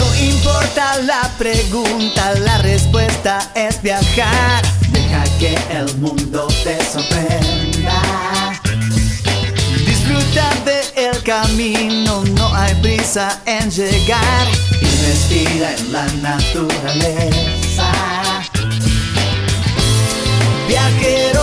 No importa la pregunta, la respuesta es viajar. Deja que el mundo te sorprenda. Disfruta del camino, no hay prisa en llegar. Y respira en la naturaleza. Viajero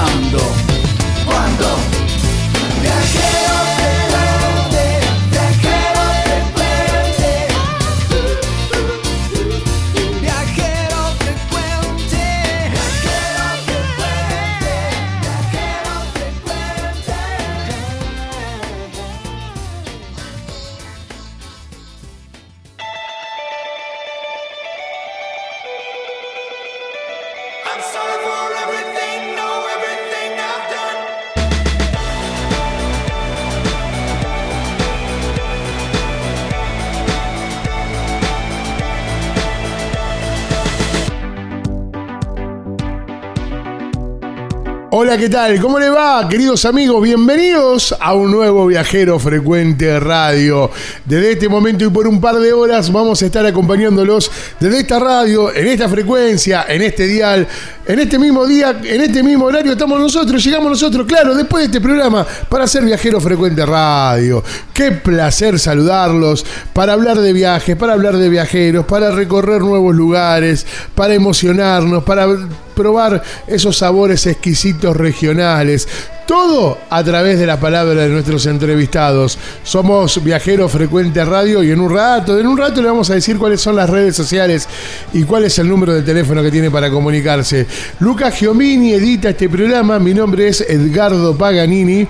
Ahora, Hola, ¿qué tal? ¿Cómo le va, queridos amigos? Bienvenidos a un nuevo Viajero Frecuente Radio. Desde este momento y por un par de horas vamos a estar acompañándolos desde esta radio, en esta frecuencia, en este dial, en este mismo día, en este mismo horario estamos nosotros, llegamos nosotros, claro, después de este programa para hacer Viajero Frecuente Radio. Qué placer saludarlos para hablar de viajes, para hablar de viajeros, para recorrer nuevos lugares, para emocionarnos, para probar esos sabores exquisitos regionales. Todo a través de la palabra de nuestros entrevistados. Somos Viajero Frecuente Radio y en un rato, en un rato le vamos a decir cuáles son las redes sociales y cuál es el número de teléfono que tiene para comunicarse. Lucas Giomini edita este programa. Mi nombre es Edgardo Paganini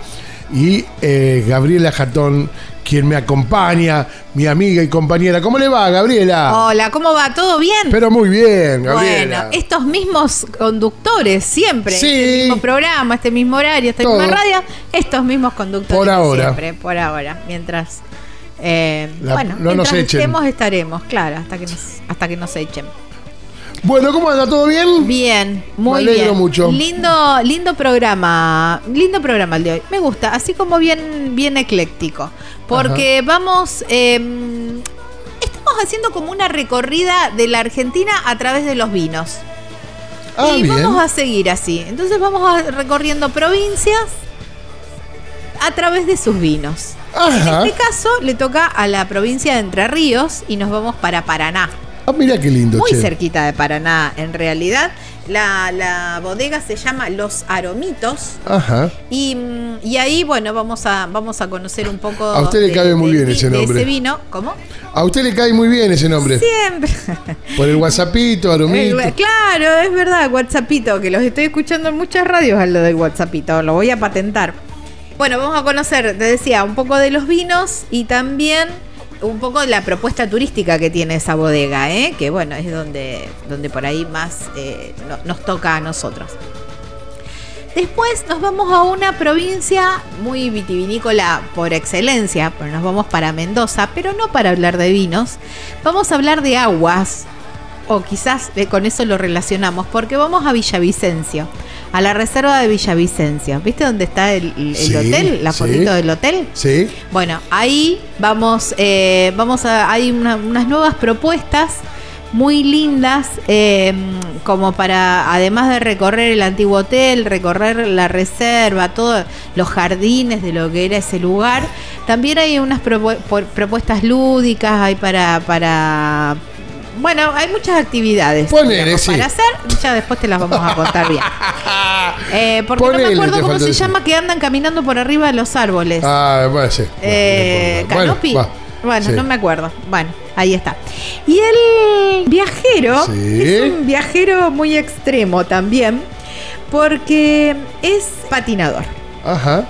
y eh, Gabriela Jatón, quien me acompaña, mi amiga y compañera. ¿Cómo le va, Gabriela? Hola, ¿cómo va? ¿todo bien? Pero muy bien, Gabriela. Bueno, estos mismos conductores siempre, Sí. este mismo programa, este mismo horario, esta Todo. misma radio, estos mismos conductores Por ahora. siempre, por ahora, mientras eh, La- bueno, no nos mientras echen. estemos estaremos, claro, hasta que nos hasta que nos echen. Bueno, ¿cómo anda? ¿Todo bien? Bien, muy Me alegro bien. mucho. Lindo, lindo programa, lindo programa el de hoy. Me gusta, así como bien, bien ecléctico, porque vamos, eh, estamos haciendo como una recorrida de la Argentina a través de los vinos. Ah, y bien. vamos a seguir así. Entonces vamos a- recorriendo provincias a través de sus vinos. Ajá. En este caso le toca a la provincia de Entre Ríos y nos vamos para Paraná. Ah, mira qué lindo, Muy che. cerquita de Paraná, en realidad. La, la bodega se llama Los Aromitos. Ajá. Y, mm, y ahí, bueno, vamos a, vamos a conocer un poco. A usted le de- cabe muy de- bien de- ese nombre. ese vino. ¿Cómo? A usted le cae muy bien ese nombre. Siempre. Por el WhatsAppito, Aromito. Claro, es verdad, WhatsAppito, que los estoy escuchando en muchas radios a lo del WhatsAppito, lo voy a patentar. Bueno, vamos a conocer, te decía, un poco de los vinos y también un poco la propuesta turística que tiene esa bodega, ¿eh? que bueno, es donde, donde por ahí más eh, no- nos toca a nosotros. Después nos vamos a una provincia muy vitivinícola por excelencia, pero nos vamos para Mendoza, pero no para hablar de vinos, vamos a hablar de aguas, o quizás con eso lo relacionamos, porque vamos a Villavicencio, a la reserva de Villavicencio. ¿Viste dónde está el, el Sí, hotel? La sí. fotito del hotel. ¿Sí? Bueno, ahí vamos, eh, vamos a, hay una- unas nuevas propuestas muy lindas, eh, como para, además de recorrer el antiguo hotel, recorrer la reserva, todos los jardines de lo que era ese lugar, también hay unas propuestas lúdicas, hay para, para, bueno, hay muchas actividades Ponele, digamos, sí. para hacer, ya después te las vamos a contar bien. Eh, porque no me acuerdo cómo se decir. llama que andan caminando por arriba de los árboles. Ah, bueno, sí. Eh, Bueno, no Canopy. importa. Bueno, sí. no me acuerdo. Bueno, ahí está. Y el viajero Sí. es un viajero muy extremo también, porque es patinador. Ajá.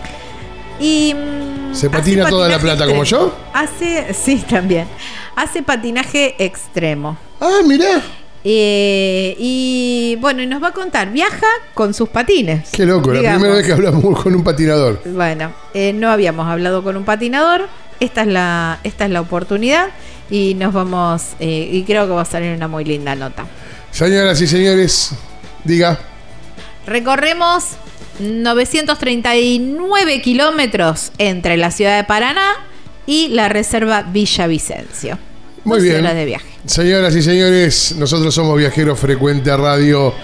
Y mm, ¿Se patina toda la plata como yo? Hace, sí, también. Hace patinaje extremo. Ah, mirá. Eh, y bueno, y nos va a contar, viaja con sus patines. Qué loco, la primera vez que hablamos con un patinador. Bueno, eh, no habíamos hablado con un patinador. Esta es la, esta es la oportunidad y nos vamos, eh, y creo que va a salir una muy linda nota. Señoras y señores, diga. Recorremos 939 kilómetros entre la ciudad de Paraná y la reserva Villavicencio. Muy 12 bien. horas de viaje. Señoras y señores, nosotros somos Viajeros Frecuente Radio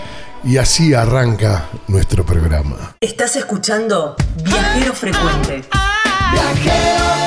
y así arranca nuestro programa. Estás escuchando Viajero Frecuente. Explorar,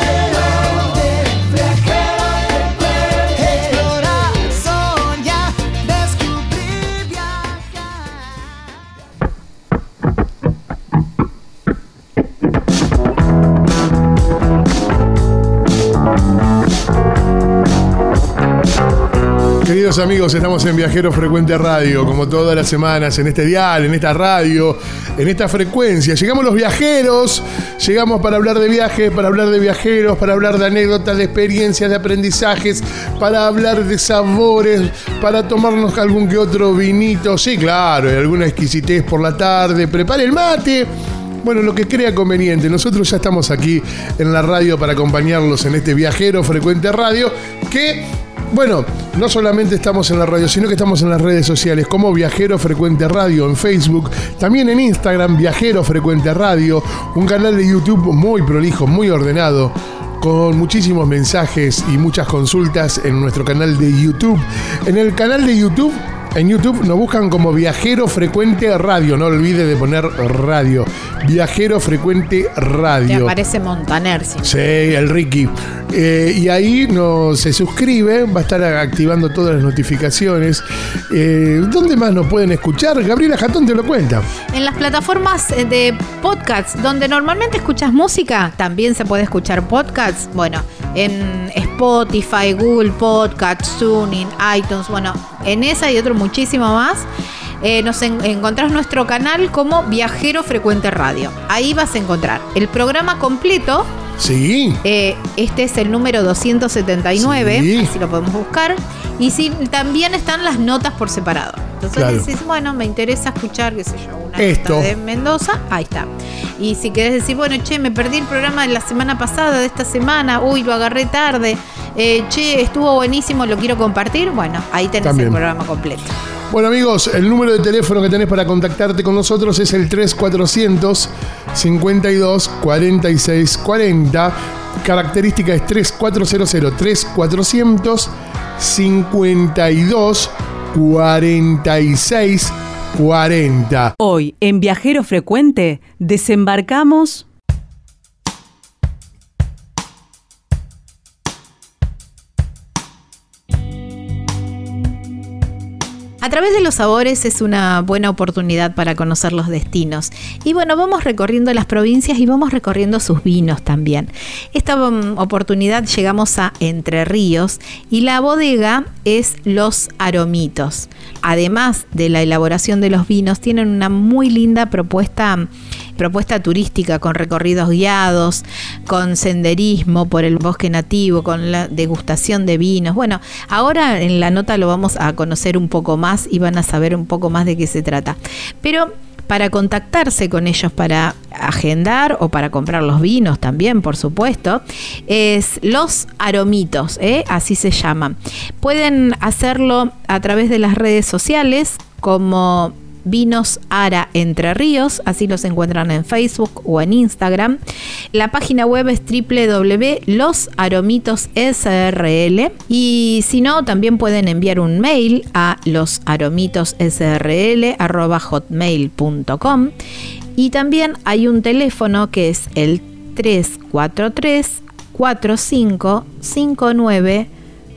Queridos amigos, estamos en Viajero Frecuente Radio, como todas las semanas, en este dial, en esta radio, en esta frecuencia. Llegamos los viajeros, llegamos para hablar de viajes, para hablar de viajeros, para hablar de anécdotas, de experiencias, de aprendizajes, para hablar de sabores, para tomarnos algún que otro vinito, sí, claro, alguna exquisitez por la tarde. Prepare el mate. Bueno, lo que crea conveniente. Nosotros ya estamos aquí en la radio para acompañarlos en este viajero frecuente radio que, bueno, no solamente estamos en la radio, sino que estamos en las redes sociales como Viajero Frecuente Radio en Facebook, también en Instagram Viajero Frecuente Radio, un canal de YouTube muy prolijo, muy ordenado con muchísimos mensajes y muchas consultas en nuestro canal de YouTube. En el canal de YouTube, en YouTube nos buscan como Viajero Frecuente Radio, no olvide de poner radio. Viajero Frecuente Te Radio. aparece Montaner. sí. Sí, el Ricky. Eh, y ahí no, se suscribe, va a estar activando todas las notificaciones. Eh, ¿Dónde más nos pueden escuchar? Gabriela Jatón te lo cuenta. En las plataformas eh, de podcasts donde normalmente escuchas música, también se puede escuchar podcasts. Bueno, en Spotify, Google Podcasts, Tuning, iTunes, bueno, en esa y otro muchísimo más. eh, nos en- encontrás nuestro canal como Viajero Frecuente Radio. Ahí vas a encontrar el programa completo. Sí. eh, este es el número 279, Sí. así lo podemos buscar. Y sí, también están las notas por separado. Entonces Claro. decís, bueno, me interesa escuchar, qué sé yo, una Esto. de Mendoza, ahí está. Y si querés decir, bueno, che, me perdí el programa de la semana pasada, de esta semana, uy, lo agarré tarde, eh, che, estuvo buenísimo, lo quiero compartir, bueno, ahí tenés También. el programa completo. Bueno amigos, el número de teléfono que tenés para contactarte con nosotros es el 3400 52 46 40. Característica es 3400 3400 52 46 40. Hoy, en Viajero Frecuente, desembarcamos A través de los sabores es una buena oportunidad para conocer los destinos. Y bueno, vamos recorriendo las provincias y vamos recorriendo sus vinos también. Esta mm, oportunidad llegamos a Entre Ríos y la bodega es Los Aromitos. Además de la elaboración de los vinos, tienen una muy linda propuesta propuesta turística con recorridos guiados, con senderismo por el bosque nativo, con la degustación de vinos. Bueno, ahora en la nota lo vamos a conocer un poco más y van a saber un poco más de qué se trata. Pero para contactarse con ellos para agendar o para comprar los vinos también, por supuesto, es Los Aromitos, ¿eh? así se llaman. Pueden hacerlo a través de las redes sociales como Vinos Ara Entre Ríos, así los encuentran en Facebook o en Instagram. La página web es www.losaromitosSRL y si no, también pueden enviar un mail a losaromitosSRL.hotmail.com y también hay un teléfono que es el 343 45 59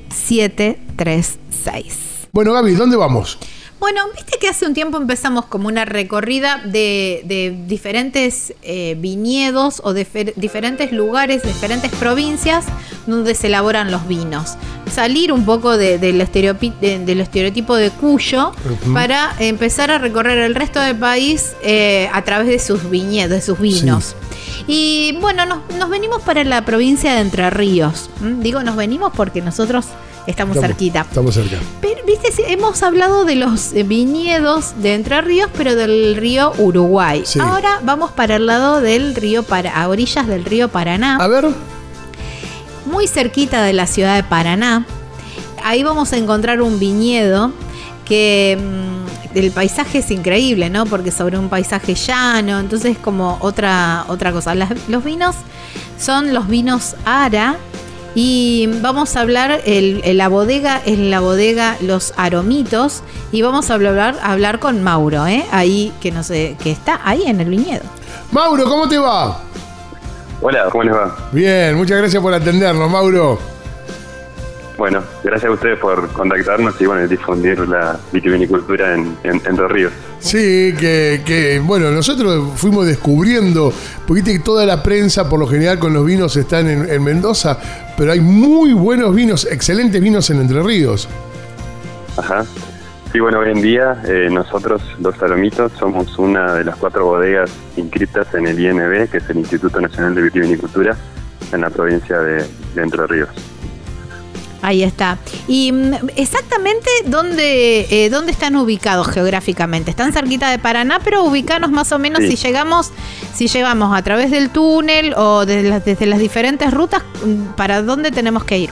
736. Bueno, Gaby, ¿dónde vamos? Bueno, viste que hace un tiempo empezamos como una recorrida de, de diferentes eh, viñedos o de fer- diferentes lugares, diferentes provincias donde se elaboran los vinos. Salir un poco de- del, estereopi- de- del estereotipo de Cuyo para empezar a recorrer el resto del país eh, a través de sus viñedos, de sus vinos. Y bueno, nos, nos venimos para la provincia de Entre Ríos. ¿m? Digo, nos venimos porque nosotros estamos, cerquita. Estamos cerca. Pero, viste, hemos hablado de los eh, viñedos de Entre Ríos, pero del río Uruguay. Sí. Ahora vamos para el lado del río, para, a orillas del río Paraná, A ver, muy cerquita de la ciudad de Paraná. Ahí vamos a encontrar un viñedo que mm, el paisaje es increíble, ¿no? Porque sobre un paisaje llano, entonces es como otra, otra cosa. Las- los vinos son los vinos Ara y vamos a hablar, el, el- la bodega es la bodega Los Aromitos y vamos a hablar, a hablar con Mauro, ¿eh? Ahí que, no sé, que está ahí en el viñedo. Mauro, ¿cómo te va? Hola, ¿cómo les va? Bien, muchas gracias por atendernos, Mauro. Bueno, gracias a ustedes por contactarnos y bueno, difundir la vitivinicultura en, en, en Dos Ríos. Sí, que, que, bueno, nosotros fuimos descubriendo, porque viste que toda la prensa por lo general con los vinos están en, en Mendoza, pero hay muy buenos vinos, excelentes vinos en Entre Ríos. Ajá. Sí, bueno, hoy en día eh, nosotros, los Salomitos, somos una de las cuatro bodegas inscritas en el INB, que es el Instituto Nacional de Vitivinicultura, en la provincia de, de Entre Ríos. Ahí está. ¿Y mm, exactamente dónde, eh, dónde están ubicados geográficamente? Están cerquita de Paraná, pero ubicanos más o menos Sí. si llegamos, si llegamos a través del túnel o desde las, desde las diferentes rutas, mm, ¿para dónde tenemos que ir?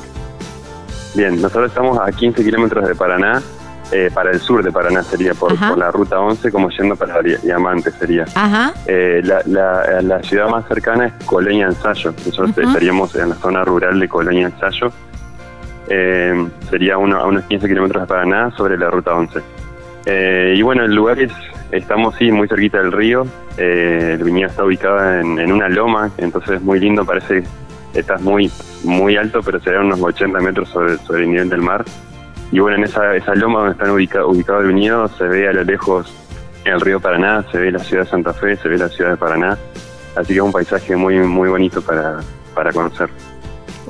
Bien, nosotros estamos a 15 kilómetros de Paraná, eh, para el sur de Paraná sería, por, la ruta 11, como yendo para Dia- Diamante sería. Ajá. Eh, la, la- la ciudad más cercana es Colonia Ensayo. Nosotros estaríamos en la zona rural de Colonia Ensayo. Eh, sería uno, a unos 15 kilómetros de Paraná sobre la ruta 11. Eh, y bueno, el lugar es, estamos sí muy cerquita del río. Eh, el viñedo está ubicado en, una loma, entonces es muy lindo, parece que estás muy, muy alto, pero será unos 80 metros sobre, sobre el nivel del mar. Y bueno, en esa, esa loma donde están ubica- ubicado el viñedo se ve a lo lejos el río Paraná, se ve la ciudad de Santa Fe, se ve la ciudad de Paraná. Así que es un paisaje muy, muy bonito para, para conocer.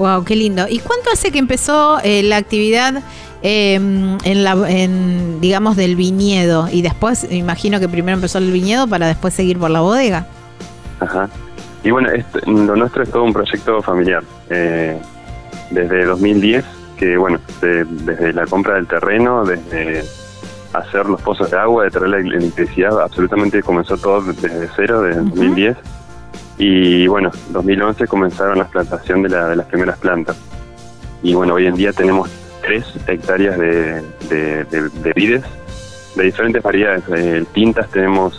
Wow, qué lindo. ¿Y cuánto hace que empezó eh, la actividad eh, en la, en, digamos, del viñedo? Y después, me imagino que primero empezó el viñedo para después seguir por la bodega. Ajá. Y bueno, este- lo nuestro es todo un proyecto familiar. Eh, desde 2010, que bueno, de- desde la compra del terreno, desde hacer los pozos de agua, de traer la electricidad, absolutamente comenzó todo desde cero, desde 2010. Y bueno, 2011 comenzaron la plantación de, la- de las primeras plantas. Y bueno, hoy en día tenemos tres hectáreas de, de, de- de vides de diferentes variedades. Eh, tintas tenemos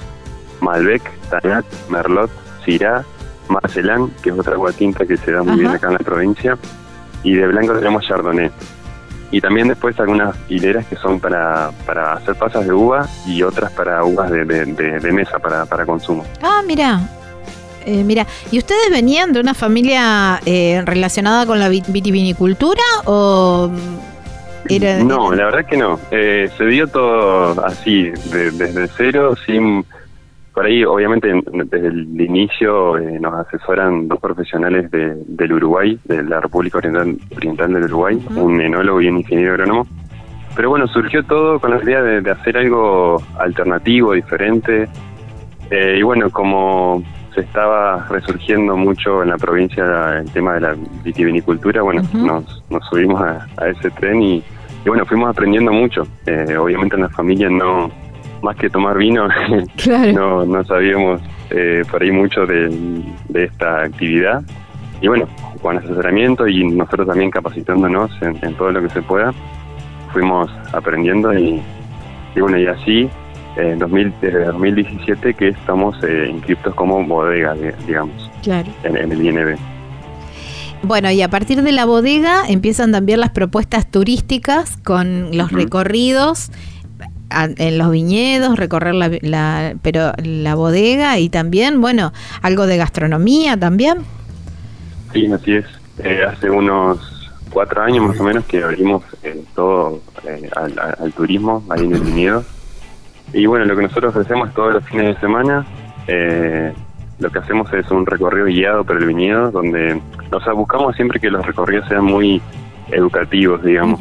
Malbec, Tanat, Merlot, Syrah, Marcelán, que es otra agua tinta que se da muy Ajá. bien acá en la provincia, y de blanco tenemos Chardonnay. Y también después algunas hileras que son para, para hacer pasas de uva y otras para uvas de, de- de- de mesa para, para consumo. Ah, mira. Eh, mira, ¿y ustedes venían de una familia eh, relacionada con la vit- vitivinicultura o mm, era, no, la verdad que no. Eh, se dio todo así, de- desde cero, sin... Por ahí, obviamente, en- desde el inicio eh, nos asesoran dos profesionales de- del Uruguay, de la República Oriental, Oriental del Uruguay, un enólogo y un ingeniero agrónomo. Pero bueno, surgió todo con la idea de, de hacer algo alternativo, diferente. Eh, y bueno, como se estaba resurgiendo mucho en la provincia el tema de la vitivinicultura, bueno, nos, nos subimos a, a ese tren y, y bueno, fuimos aprendiendo mucho. Eh, obviamente en la familia no, más que tomar vino, Claro. no, no sabíamos eh, por ahí mucho de, de esta actividad. Y bueno, con asesoramiento y nosotros también capacitándonos en, en todo lo que se pueda, fuimos aprendiendo y, y bueno, y así en 2000, desde 2017 que estamos eh, inscriptos como bodega, de- digamos, Claro. en, en el INB. Bueno, y a partir de la bodega empiezan también las propuestas turísticas con los recorridos a- en los viñedos, recorrer la, la- pero la bodega y también, bueno, algo de gastronomía también. Sí, así es. Eh, hace unos cuatro años más o menos que abrimos eh, todo eh, al turismo ahí en el viñedo. Y bueno, lo que nosotros ofrecemos todos los fines de semana, eh, lo que hacemos es un recorrido guiado por el viñedo, donde, o sea, buscamos siempre que los recorridos sean muy educativos, digamos.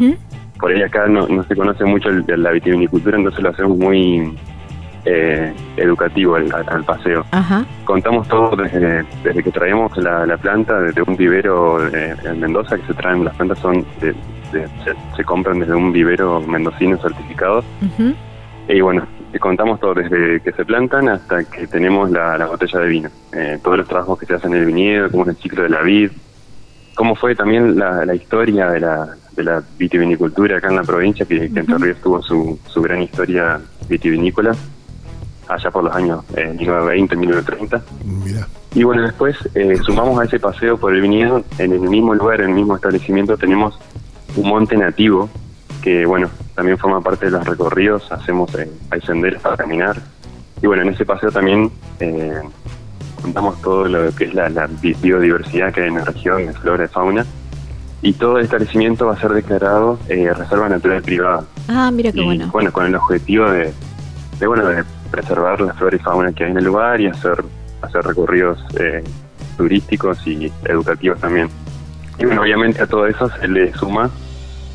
Por ahí acá no, no se conoce mucho el- la vitivinicultura, entonces lo hacemos muy eh, educativo al- paseo Ajá. contamos todo desde, desde que traemos la, la planta desde un vivero eh, en Mendoza que se traen las plantas son de- de- se, se compran desde un vivero mendocino certificado y bueno y contamos todo desde que se plantan hasta que tenemos la, la botella de vino. Eh, todos los trabajos que se hacen en el viñedo cómo es el ciclo de la vid cómo fue también la, la historia de la, de la vitivinicultura acá en la provincia que, que Entre Ríos tuvo su, su gran historia vitivinícola allá por los años eh, 1920 1930 Mira. y bueno, después eh, sumamos a ese paseo por el viñedo, en el mismo lugar, en el mismo establecimiento, tenemos un monte nativo que, bueno, también forma parte de los recorridos, hacemos, eh, hay senderos para caminar. Y bueno, en ese paseo también eh, contamos todo lo que es la, la bi- biodiversidad que hay en la región, de flora y fauna. Y todo el establecimiento va a ser declarado eh, reserva natural privada. Ah, mira qué Y, bueno. bueno, con el objetivo de, de, bueno, de preservar la flora y fauna que hay en el lugar y hacer, hacer recorridos eh, turísticos y educativos también. Y bueno, obviamente a todo eso se le suma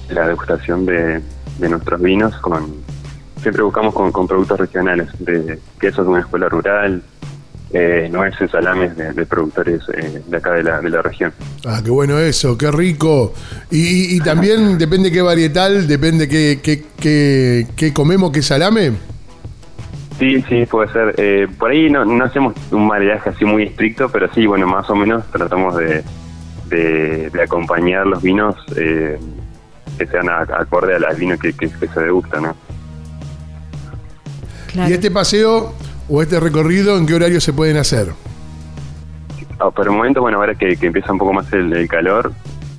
la degustación de, de nuestros vinos con siempre buscamos con, con productos regionales, de quesos de una escuela rural, eh, nueces, salames de, de productores eh, de acá de la, de la región. Ah, qué bueno eso, qué rico. Y, y- y también depende qué varietal, depende qué, qué, qué, qué comemos, qué salame. Sí, sí, puede ser. Eh, por ahí no, no hacemos un maridaje así muy estricto, pero sí, bueno, más o menos tratamos de, de, de acompañar los vinos eh, que sean a- acorde al, al vino que, que- que se degusta, ¿no? Claro. Y este paseo o este recorrido, ¿en qué horario se pueden hacer? Ah, por el momento, bueno, ahora que, que empieza un poco más el, el calor,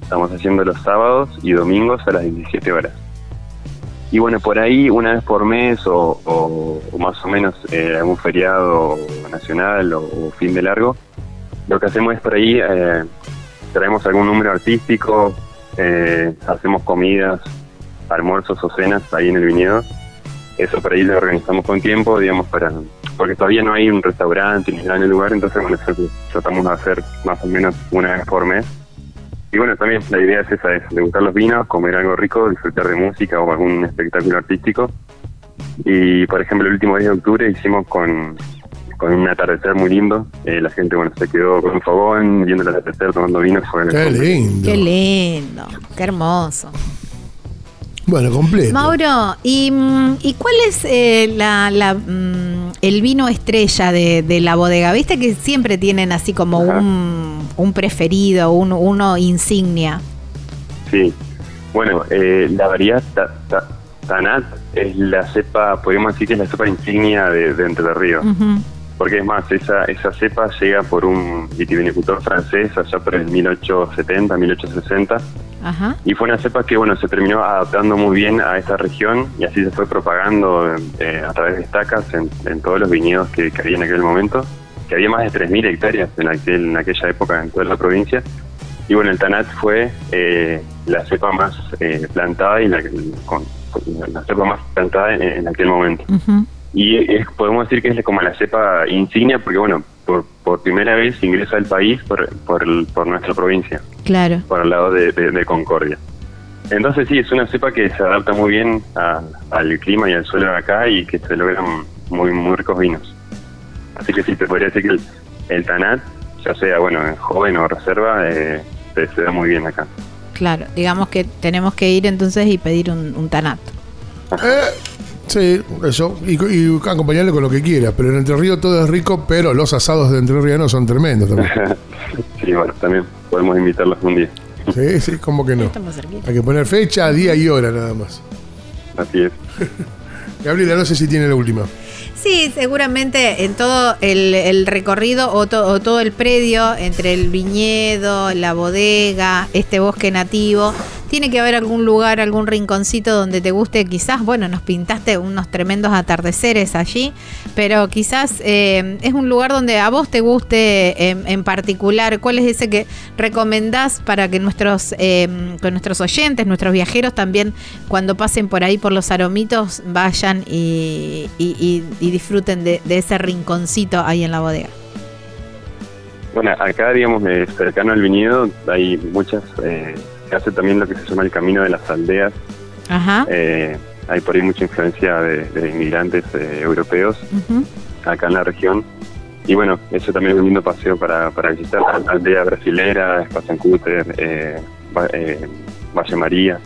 estamos haciendo los sábados y domingos a las 17 horas. Y bueno, por ahí, una vez por mes o, o- o más o menos eh, algún feriado nacional o, o fin de largo, lo que hacemos es por ahí, eh, traemos algún número artístico, eh, hacemos comidas, almuerzos o cenas ahí en el viñedo. Eso por ahí lo organizamos con tiempo, digamos, para porque todavía no hay un restaurante ni nada en el lugar, entonces tratamos de hacer más o menos una vez por mes. Y bueno, también la idea es esa, es degustar los vinos, comer algo rico, disfrutar de música o algún espectáculo artístico. Y por ejemplo, el último día de octubre hicimos con, con un atardecer muy lindo. Eh, la gente bueno se quedó con un fogón, viendo el atardecer, tomando vino. Fue Qué lindo. Qué lindo, qué hermoso. Bueno, completo. Mauro, ¿y, mm, ¿y cuál es eh, la, la, mm, el vino estrella de, de la bodega? Viste que siempre tienen así como un, un preferido, un, uno insignia. Sí. Bueno, eh, la variedad ta- ta- Tanat es la cepa, podríamos decir que es la cepa insignia de, de Entre Ríos. Ujú. Porque es más, esa, esa cepa llega por un vitivinicultor francés allá por el 1870, 1860. Ajá. Y fue una cepa que bueno se terminó adaptando muy bien a esta región y así se fue propagando eh, a través de estacas en, en todos los viñedos que, que había en aquel momento, que había más de 3.000 hectáreas en, aquel, en aquella época en toda la provincia. Y bueno, el Tanat fue eh, la cepa más eh, plantada y la, con- con- la cepa más plantada en, en aquel momento. Ujú. Y es- podemos decir que es como la cepa insignia porque bueno, por, por primera vez ingresa al país por, por, el- por nuestra provincia Claro. por el lado de, de- de Concordia. Entonces sí, es una cepa que se adapta muy bien a- al clima y al suelo de acá y que se logran muy, muy ricos vinos. Así que sí, te podría decir que el, el Tanat, ya sea, bueno, joven o reserva, eh, se, se da muy bien acá. Claro, digamos que tenemos que ir entonces y pedir un, un tanat. Sí, eso. Y, y acompañarle con lo que quiera. Pero en Entre Ríos todo es rico, pero los asados de Entre Ríos son tremendos también. sí, bueno, también podemos invitarlos un día. Sí, sí, como que no. Hay que poner fecha, día y hora nada más. Así es. Gabriela, no sé si tiene la última. Sí, seguramente en todo el, el recorrido o, to- o todo el predio, entre el viñedo, la bodega, este bosque nativo, tiene que haber algún lugar, algún rinconcito donde te guste. Quizás, bueno, nos pintaste unos tremendos atardeceres allí, pero quizás eh, es un lugar donde a vos te guste en, en particular. ¿Cuál es ese que recomendás para que nuestros, eh, que nuestros oyentes, nuestros viajeros también, cuando pasen por ahí por los aromitos, vayan y- y disfruten de, de ese rinconcito ahí en la bodega? Bueno, acá, digamos, eh, cercano al viñedo, hay muchas, eh, se hace también lo que se llama el camino de las aldeas. Ajá. Eh, hay por ahí mucha influencia de, de inmigrantes eh, europeos acá en la región. Y bueno, eso también es un lindo paseo para, para visitar la aldea brasilera, Espazancúter, eh, eh, Valle María.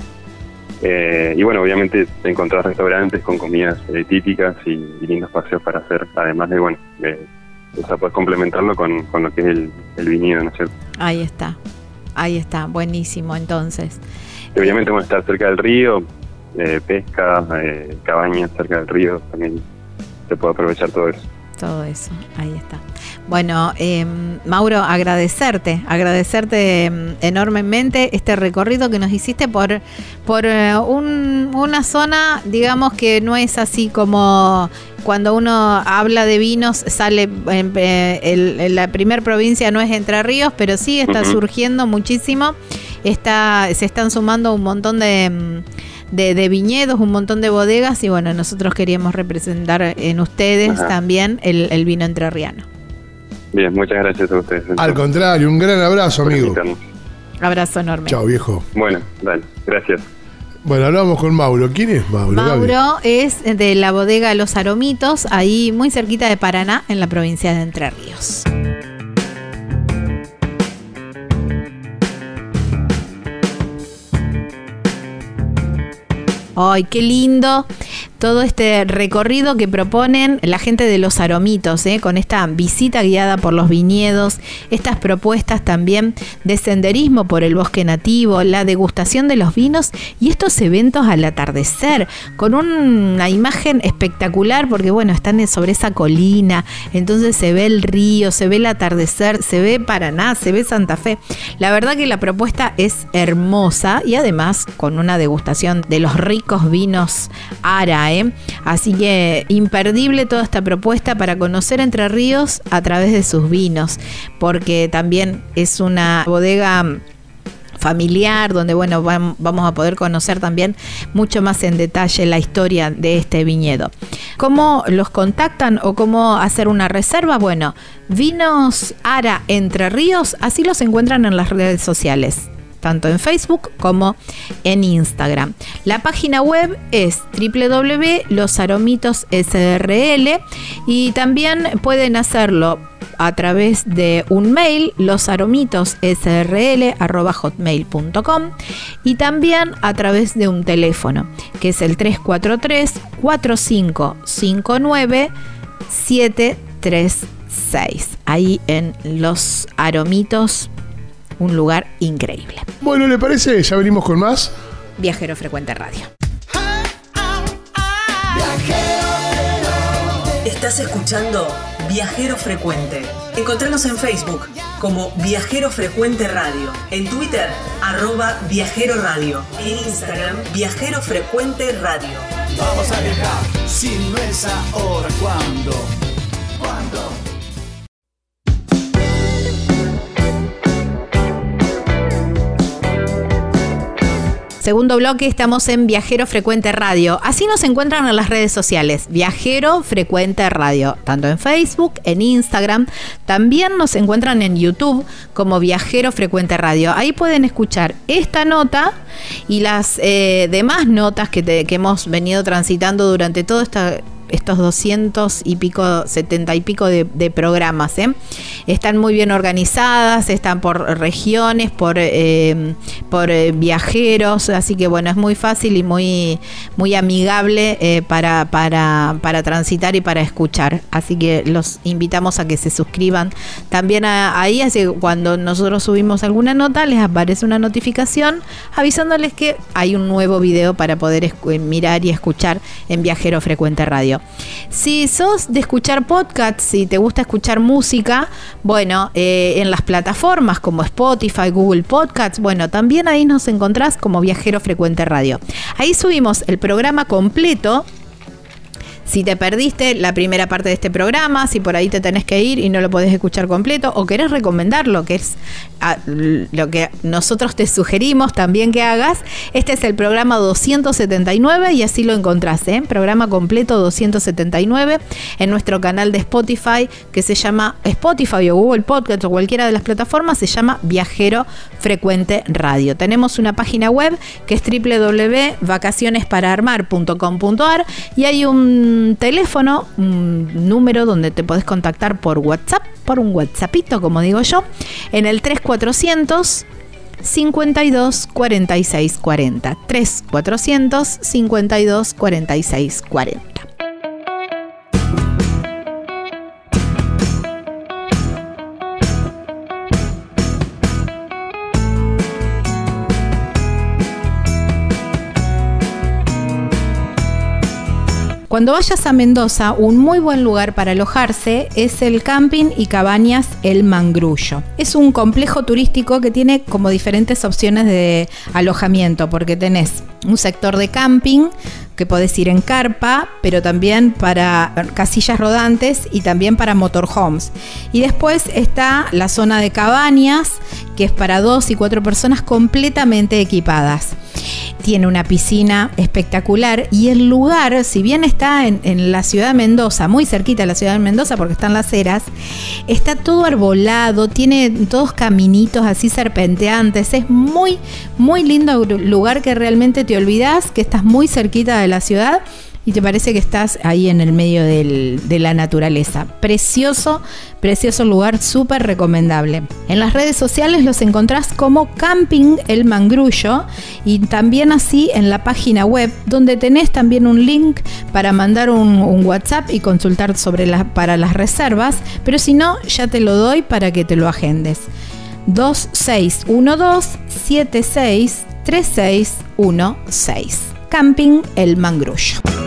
Eh, y bueno, obviamente encontrar restaurantes con comidas eh, típicas y, y lindos paseos para hacer, además de, bueno, o sea, puedes complementarlo con, con lo que es el, el viñedo, ¿no es cierto? Ahí está. Ahí está. Buenísimo, entonces. Obviamente, bueno, estar cerca del río, eh, pesca, eh, cabañas cerca del río, también se puede aprovechar todo eso. Todo eso, ahí está. Bueno, eh, Mauro, agradecerte, agradecerte eh, enormemente este recorrido que nos hiciste por, por eh, un- una zona, digamos que no es así como cuando uno habla de vinos, sale en, eh, el- en la primer provincia no es Entre Ríos, pero sí está surgiendo muchísimo. Está, se están sumando un montón de, mm, de, de viñedos, un montón de bodegas y bueno, nosotros queríamos representar en ustedes Ajá. también el, el vino entrerriano. Bien, muchas gracias a ustedes. Al contrario, un gran abrazo, amigo. Abrazo enorme. Chao, viejo. Bueno, dale, gracias. Bueno, hablamos con Mauro. ¿Quién es Mauro? Mauro es de la bodega Los Aromitos, ahí muy cerquita de Paraná, en la provincia de Entre Ríos. Ay, qué lindo todo este recorrido que proponen la gente de los aromitos, ¿eh? con esta visita guiada por los viñedos, estas propuestas también de senderismo por el bosque nativo, la degustación de los vinos y estos eventos al atardecer, con una imagen espectacular, porque bueno, están sobre esa colina, entonces se ve el río, se ve el atardecer, se ve Paraná, se ve Santa Fe. La verdad que la propuesta es hermosa y además con una degustación de los ricos vinos Ara, ¿eh? Así que imperdible toda esta propuesta para conocer Entre Ríos a través de sus vinos, porque también es una bodega familiar, donde bueno, vam- vamos a poder conocer también mucho más en detalle la historia de este viñedo. ¿Cómo los contactan o cómo hacer una reserva? Bueno, Vinos Ara Entre Ríos, así los encuentran en las redes sociales tanto en Facebook como en Instagram. La página web es www.losaromitosSRL y también pueden hacerlo a través de un mail, losaromitosSRL.hotmail.com y también a través de un teléfono, que es el 343-4559-736. Ahí en Los Aromitos, un lugar increíble. Bueno, ¿le parece? Ya venimos con más. Viajero Frecuente Radio. Estás escuchando Viajero Frecuente. Encontrarnos en Facebook como Viajero Frecuente Radio, en Twitter arroba Viajero Radio, en Instagram Viajero Frecuente Radio. Vamos a viajar, si no es ahora, ¿cuándo? ¿Cuándo? Segundo bloque, estamos en Viajero Frecuente Radio. Así nos encuentran en las redes sociales, Viajero Frecuente Radio, tanto en Facebook, en Instagram. También nos encuentran en YouTube como Viajero Frecuente Radio. Ahí pueden escuchar esta nota y las eh, demás notas que, que hemos venido transitando durante todo esta- estos 200 y pico, 70 y pico de, programas. ¿eh? Están muy bien organizadas, están por regiones, por, eh, por eh, viajeros, así que bueno, es muy fácil y muy, muy amigable para, para, para transitar y para escuchar. Así que los invitamos a que se suscriban también ahí, así que cuando nosotros subimos alguna nota, les aparece una notificación avisándoles que hay un nuevo video para poder mirar y escuchar en Viajero Frecuente Radio. Si sos de escuchar podcasts, si te gusta escuchar música, bueno, eh, en las plataformas como Spotify, Google Podcasts, bueno, también ahí nos encontrás como Viajero Frecuente Radio. Ahí subimos el programa completo si te perdiste la primera parte de este programa, si por ahí te tenés que ir y no lo podés escuchar completo, o querés recomendarlo, que es l- lo que nosotros te sugerimos también que hagas, este es el programa 279 y así lo encontrás, ¿eh? programa completo 279 en nuestro canal de Spotify que se llama Spotify o Google Podcast o cualquiera de las plataformas, se llama Viajero Frecuente Radio. Tenemos una página web que es www.vacacionesparaarmar.com.ar y hay un teléfono, un número donde te podés contactar por WhatsApp, por un WhatsAppito, como digo yo, en el 3400 52 46 40. 3400 52 46 40. Cuando vayas a Mendoza, un muy buen lugar para alojarse es el camping y cabañas El Mangrullo. Es un complejo turístico que tiene como diferentes opciones de alojamiento, porque tenés un sector de camping que podés ir en carpa, pero también para casillas rodantes y también para motorhomes. Y después está la zona de cabañas, que es para dos y cuatro personas completamente equipadas tiene una piscina espectacular y el lugar, si bien está en, en la ciudad de Mendoza, muy cerquita de la ciudad de Mendoza porque están las eras, está todo arbolado, tiene todos caminitos así serpenteantes, es muy, muy lindo lugar que realmente te olvidas que estás muy cerquita de la ciudad y te parece que estás ahí en el medio de la naturaleza. Precioso, precioso lugar, súper recomendable. En las redes sociales los encontrás como Camping El Mangrullo y también así en la página web donde tenés también un link para mandar un, WhatsApp y consultar sobre para las reservas, pero si no, ya te lo doy para que te lo agendes. 2612 76 3616. Camping El Mangrullo.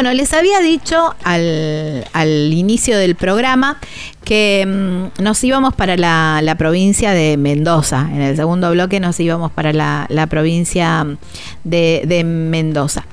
Bueno, les había dicho al, al inicio del programa que mm, nos íbamos para la, provincia de Mendoza. En el segundo bloque nos íbamos para la, provincia de Mendoza.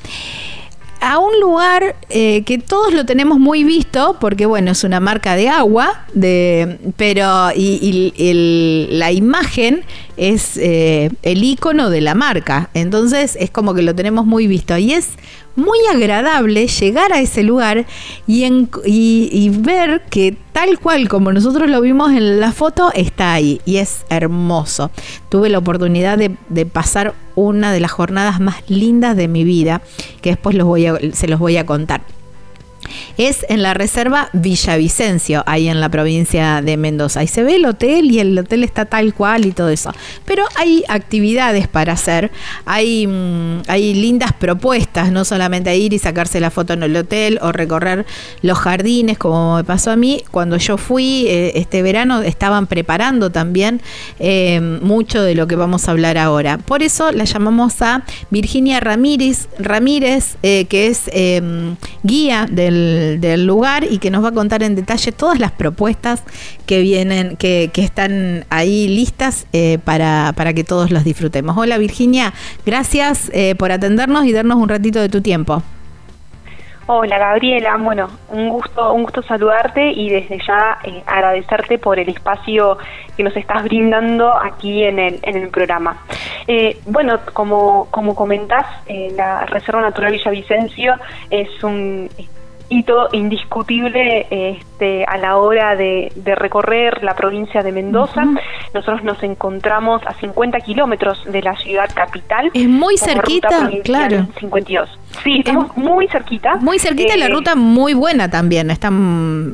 A un lugar eh, que todos lo tenemos muy visto, porque bueno, es una marca de agua, de, pero y, el- la imagen es eh, el icono de la marca. Entonces es como que lo tenemos muy visto. Y es muy agradable llegar a ese lugar y, en- y ver que tal cual como nosotros lo vimos en la foto, está ahí y es hermoso. Tuve la oportunidad de, de pasar una de las jornadas más lindas de mi vida, que después los voy a- se los voy a contar. Es en la reserva Villavicencio, ahí en la provincia de Mendoza. Y se ve el hotel y el hotel está tal cual y todo eso. Pero hay actividades para hacer, hay, mm, hay lindas propuestas, no solamente ir y sacarse la foto en el hotel o recorrer los jardines, como me pasó a mí. Cuando yo fui eh, este verano estaban preparando también eh, mucho de lo que vamos a hablar ahora. Por eso la llamamos a Virginia Ramírez, Ramírez eh, que es guía del, lugar y que nos va a contar en detalle todas las propuestas que vienen, que, están ahí listas eh, para, para que todos los disfrutemos. Hola Virginia, gracias eh, por atendernos y darnos un ratito de tu tiempo. Hola Gabriela, bueno, un gusto, un gusto saludarte y desde ya eh, agradecerte por el espacio que nos estás brindando aquí en el, en el programa. Bueno, como, como comentás, la Reserva Natural Villavicencio es un hito indiscutible este, a la hora de, de recorrer la provincia de Mendoza. Nosotros nos encontramos a 50 kilómetros de la ciudad capital. Es muy cerquita, claro. 52. Sí, estamos muy cerquita. Muy cerquita y la Eh, ruta muy buena también. Está,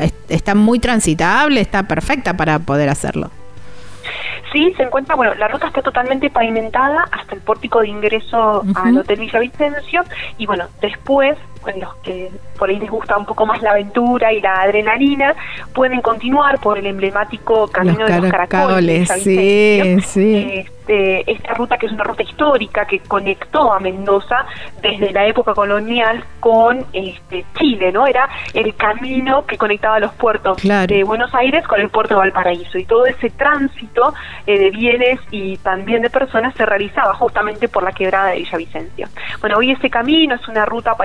es- está muy transitable, está perfecta para poder hacerlo. Sí, se encuentra, bueno, la ruta está totalmente pavimentada hasta el pórtico de ingreso al Hotel Villavicencio y bueno, después, pues, los que por ahí les gusta un poco más la aventura y la adrenalina, pueden continuar por el emblemático Camino de los Caracoles. Sí, sí. Este, esta ruta que es una ruta histórica que conectó a Mendoza desde la época colonial con este, Chile, ¿no? Era el camino que conectaba los puertos Claro. de Buenos Aires con el puerto de Valparaíso y todo ese tránsito eh, de bienes y también de personas se realizaba justamente por la quebrada de Villavicencio. Bueno, hoy ese camino es una ruta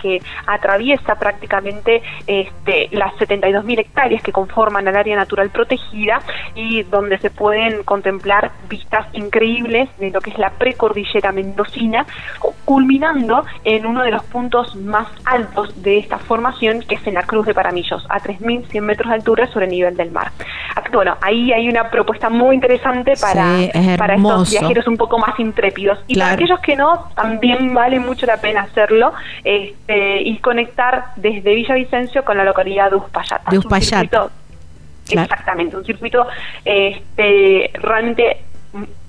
que atraviesa prácticamente este, las 72.000 hectáreas que conforman el área natural protegida y donde se pueden contemplar vistas increíbles de lo que es la precordillera mendocina, culminando en uno de los puntos más altos de esta formación, que es en la Cruz de Paramillos, a 3.100 metros de altura sobre el nivel del mar. Así que bueno, ahí hay una propuesta muy interesante para, Sí, es para estos viajeros un poco más intrépidos. Y Claro. para aquellos que no, también vale mucho la pena hacerlo este, y conectar desde Villavicencio con la localidad de Uspallata. De Uspallata. Claro. Exactamente, un circuito este, realmente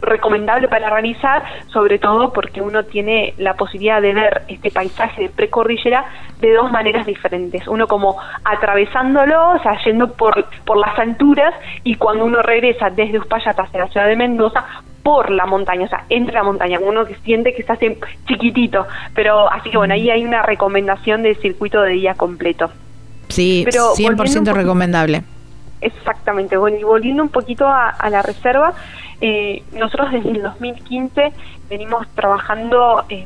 recomendable para realizar, sobre todo porque uno tiene la posibilidad de ver este paisaje de precordillera de dos maneras diferentes. Uno como atravesándolo, o sea, yendo por, por las alturas, y cuando uno regresa desde Uspallata hacia la ciudad de Mendoza, por la montaña, o sea, entre la montaña, uno que siente que se hace chiquitito, pero así que bueno, ahí hay una recomendación de circuito de día completo. Sí, Pero 100% volviendo un poquito- recomendable. Exactamente, bueno, y volviendo un poquito a, a la reserva, eh, nosotros desde el 2015 venimos trabajando eh,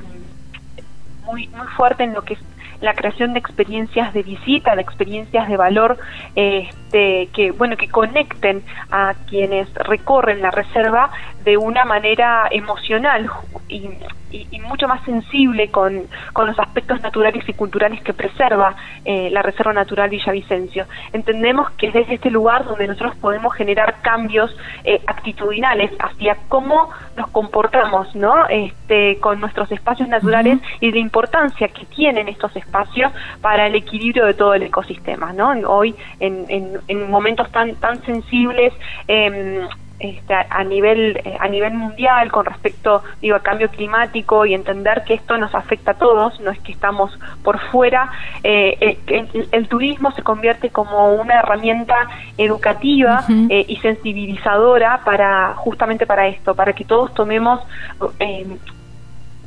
muy, muy fuerte en lo que es la creación de experiencias de visita, de experiencias de valor, este, que bueno, que conecten a quienes recorren la reserva de una manera emocional y, y- y mucho más sensible con, con los aspectos naturales y culturales que preserva eh, la Reserva Natural Villavicencio. Entendemos que es desde este lugar donde nosotros podemos generar cambios eh, actitudinales hacia cómo nos comportamos ¿no? este, con nuestros espacios naturales y la importancia que tienen estos espacios para el equilibrio de todo el ecosistema. ¿no? Hoy, en, en- en momentos tan, tan sensibles, em, este, a- a nivel eh, a nivel mundial con respecto digo al cambio climático y entender que esto nos afecta a todos no es que estamos por fuera eh, eh, el, el turismo se convierte como una herramienta educativa eh, y sensibilizadora para justamente para esto para que todos tomemos eh,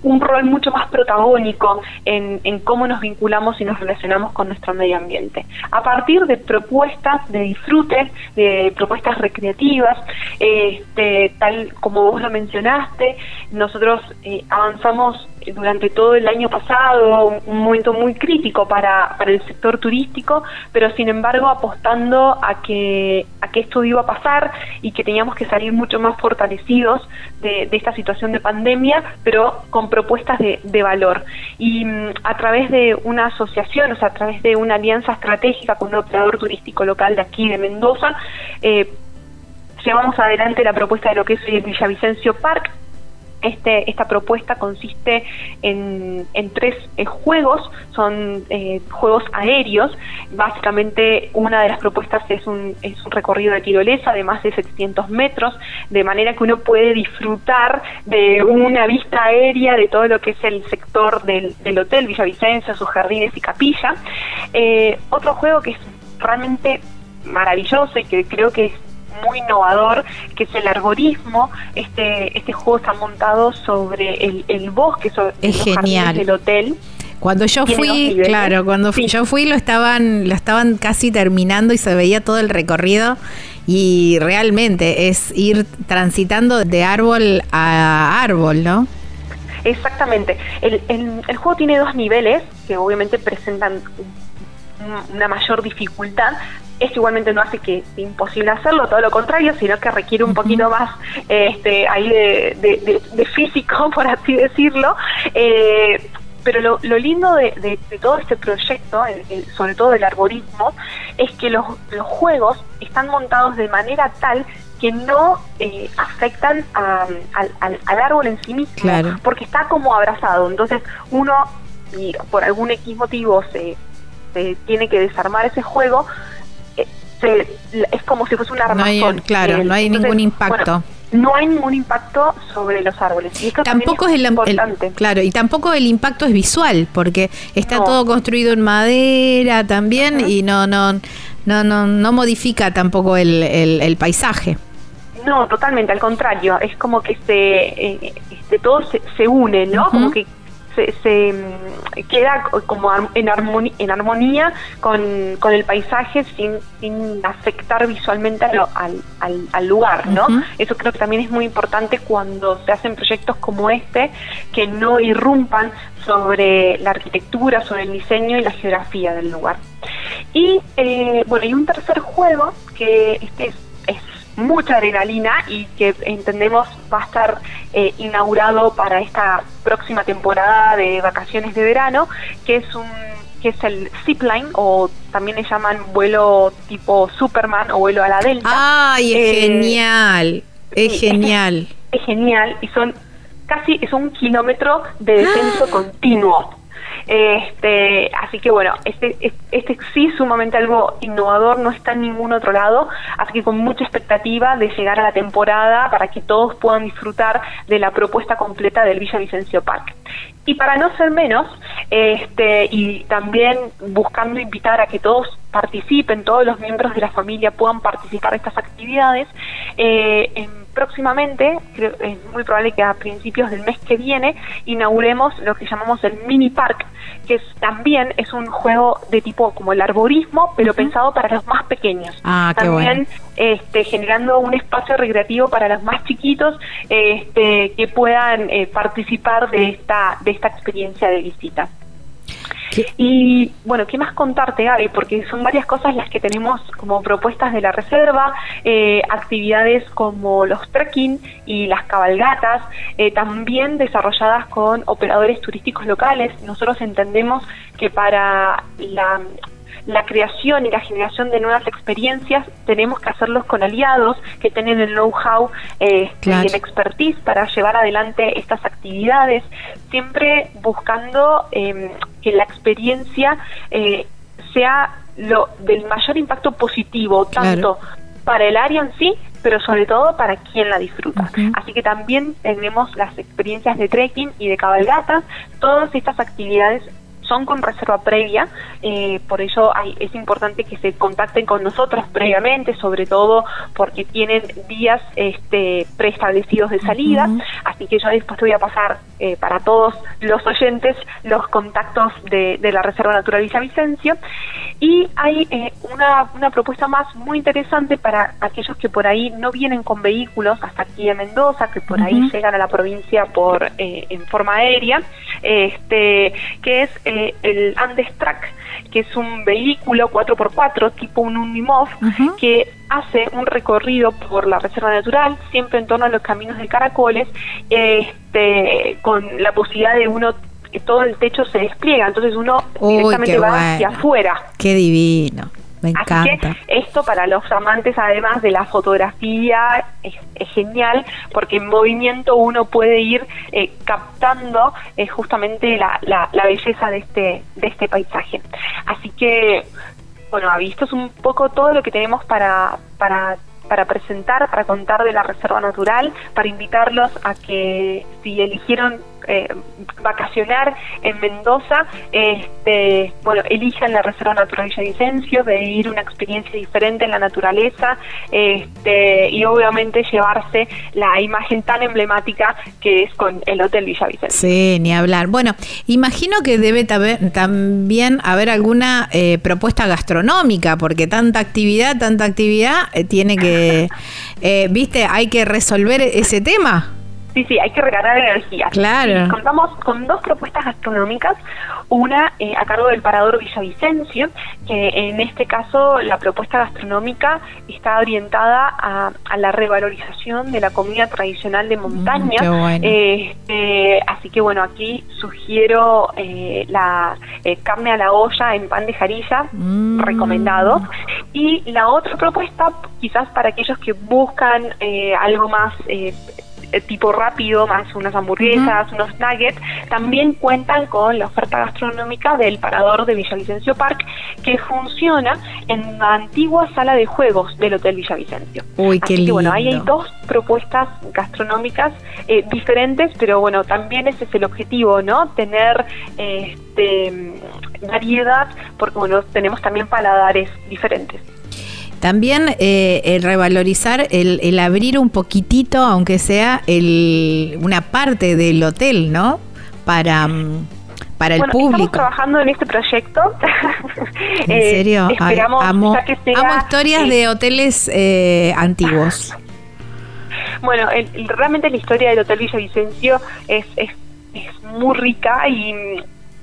un rol mucho más protagónico en, en cómo nos vinculamos y nos relacionamos con nuestro medio ambiente. A partir de propuestas de disfrute, de propuestas recreativas, este, tal como vos lo mencionaste, nosotros eh, avanzamos durante todo el año pasado, un- momento muy crítico para, para el sector turístico, pero sin embargo apostando a que, a que esto iba a pasar y que teníamos que salir mucho más fortalecidos de, de esta situación de pandemia, pero con propuestas de, de valor. Y mm, a través de una asociación, o sea, a través de una alianza estratégica con un operador turístico local de aquí de Mendoza, eh, llevamos adelante la propuesta de lo que es el Villavicencio Park. Este, esta propuesta consiste en, tres eh, juegos, son eh, juegos aéreos. Básicamente, una de las propuestas es un, es un recorrido de tirolesa de más de 700 metros, de manera que uno puede disfrutar de una vista aérea de todo lo que es el sector del, del hotel Villavicencio, sus jardines y capilla. Eh, otro juego que es realmente maravilloso y que creo que es muy innovador, que es el arborismo. Este, este juego está montado sobre el, el bosque, sobre Es los jardines genial. del hotel. Cuando yo fui, claro, cuando Sí. yo fui lo estaban, lo estaban casi terminando y se veía todo el recorrido y realmente es ir transitando de árbol a árbol, ¿no? Exactamente. El, el- el juego tiene dos niveles que obviamente presentan una mayor dificultad. Esto igualmente no hace que sea imposible hacerlo, todo lo contrario, sino que requiere un poquito más este, ahí de, de- de- de físico, por así decirlo. Eh, pero lo, lo lindo de, de- de todo este proyecto, sobre todo del arborismo, es que los, los juegos están montados de manera tal que no eh, afectan a- al, al- al árbol en sí mismo, Claro. porque está como abrazado. Entonces uno, y por algún X motivo se, se tiene que desarmar ese juego, eh, se- es como si fuese un No hay- armazón. claro, Eh, no hay ningún impacto. bueno, no hay ningún impacto sobre los árboles. Y esto Tampoco es el, el- importante. claro y tampoco el impacto es visual porque está No. todo construido en madera también y no no no no no modifica tampoco el, el- el paisaje No, totalmente, al contrario, es como que se, eh, este, todo se, se une, ¿no? Como que se, se, mm, queda co- como en, armonía, en armonía con, con el paisaje sin, sin afectar visualmente a lo- al, al, al lugar, ¿no? Eso creo que también es muy importante cuando se hacen proyectos como este, que no irrumpan sobre la arquitectura, sobre el diseño y la geografía del lugar. Y eh, bueno, y un tercer juego que este es, es mucha adrenalina y que entendemos va a estar eh, inaugurado para esta próxima temporada de vacaciones de verano, que es un que es el zipline o también le llaman vuelo tipo Superman o vuelo a la delta. ay es Eh, genial es sí, genial Es genial y son casi es un kilómetro de descenso continuo. Este, así que bueno, este, este, sí es sumamente algo innovador, no está en ningún otro lado, así que con mucha expectativa de llegar a la temporada para que todos puedan disfrutar de la propuesta completa del Villa Vicencio Park. Y para no ser menos, este, y también buscando invitar a que todos participen, todos los miembros de la familia puedan participar de estas actividades, eh, en- próximamente, creo, es muy probable que a principios del mes que viene, inauguremos lo que llamamos el mini park, que es, también es un juego de tipo como el arborismo, pero pensado para los más pequeños. Ah, qué también bueno. este, generando un espacio recreativo para los más chiquitos este, que puedan eh, participar de esta, de esta experiencia de visita. Y bueno, ¿qué más contarte, Gaby? Porque son varias cosas las que tenemos como propuestas de la reserva, eh, actividades como los trekking y las cabalgatas, eh, también desarrolladas con operadores turísticos locales. Nosotros entendemos que para la la creación y la generación de nuevas experiencias tenemos que hacerlos con aliados que tienen el know-how eh, Claro. y el expertise para llevar adelante estas actividades, siempre buscando eh, que la experiencia eh, sea lo del mayor impacto positivo, Claro. tanto para el área en sí, pero sobre todo para quien la disfruta. Así que también tenemos las experiencias de trekking y de cabalgatas, todas estas actividades son con reserva previa, eh, por ello hay- es importante que se contacten con nosotros previamente, sobre todo porque tienen días este, preestablecidos de salida, así que yo después te voy a pasar eh, para todos los oyentes los contactos de, de la Reserva Natural Villavicencio y hay eh, una, una propuesta más muy interesante para aquellos que por ahí no vienen con vehículos hasta aquí en Mendoza, que por ahí llegan a la provincia por eh, en forma aérea, este que es eh, el Andes Track, que es un vehículo 4x4 tipo un Unimov que hace un recorrido por la reserva natural, siempre en torno a los caminos de caracoles, este, con la posibilidad de uno que todo el techo se despliega, entonces uno Uy, directamente va hacia afuera. qué divino me Así encanta que esto para los amantes además de la fotografía es, es genial porque en movimiento uno puede ir eh, captando eh, justamente la, la, la belleza de este, de este paisaje. Así que, bueno, Avi, esto es un poco todo lo que tenemos para, para, para presentar, para contar de la Reserva Natural, para invitarlos a que si eligieron eh, vacacionar en Mendoza, este, bueno, elijan la Reserva Natural Villavicencio, de ir una experiencia diferente en la naturaleza, este, y obviamente llevarse la imagen tan emblemática que es con el Hotel Villavicencio. Sí, ni hablar. Bueno, imagino que debe también haber alguna eh, propuesta gastronómica, porque tanta actividad, tanta actividad, eh, tiene que, eh, viste, hay que resolver ese tema. Sí, sí, hay que recargar energía. Claro. Y contamos con dos propuestas gastronómicas, una eh, a cargo del Parador Villavicencio, que en este caso la propuesta gastronómica está orientada a, a la revalorización de la comida tradicional de montaña. Mm, qué bueno. Este, así que bueno, aquí sugiero eh, la eh, carne a la olla en pan de jarilla, Mm. recomendado. Y la otra propuesta, quizás para aquellos que buscan eh, algo más tipo rápido, más unas hamburguesas, unos nuggets, también cuentan con la oferta gastronómica del Parador de Villavicencio Park, que funciona en la antigua sala de juegos del Hotel Villavicencio. Uy, qué Así que bueno, ahí hay lindo. dos propuestas gastronómicas eh, diferentes, pero bueno, también ese es el objetivo, ¿no? Tener eh, este, mm, variedad, porque bueno, tenemos también paladares diferentes. También eh, el revalorizar, el, el abrir un poquitito, aunque sea el, una parte del hotel, ¿no? Para, mm, para el bueno, estamos público. trabajando en este proyecto. ¿En Eh, serio? Ay, amo, que sea, amo historias eh, de hoteles eh, antiguos. Bueno, el- realmente la historia del Hotel Villavicencio es, es, es muy rica y,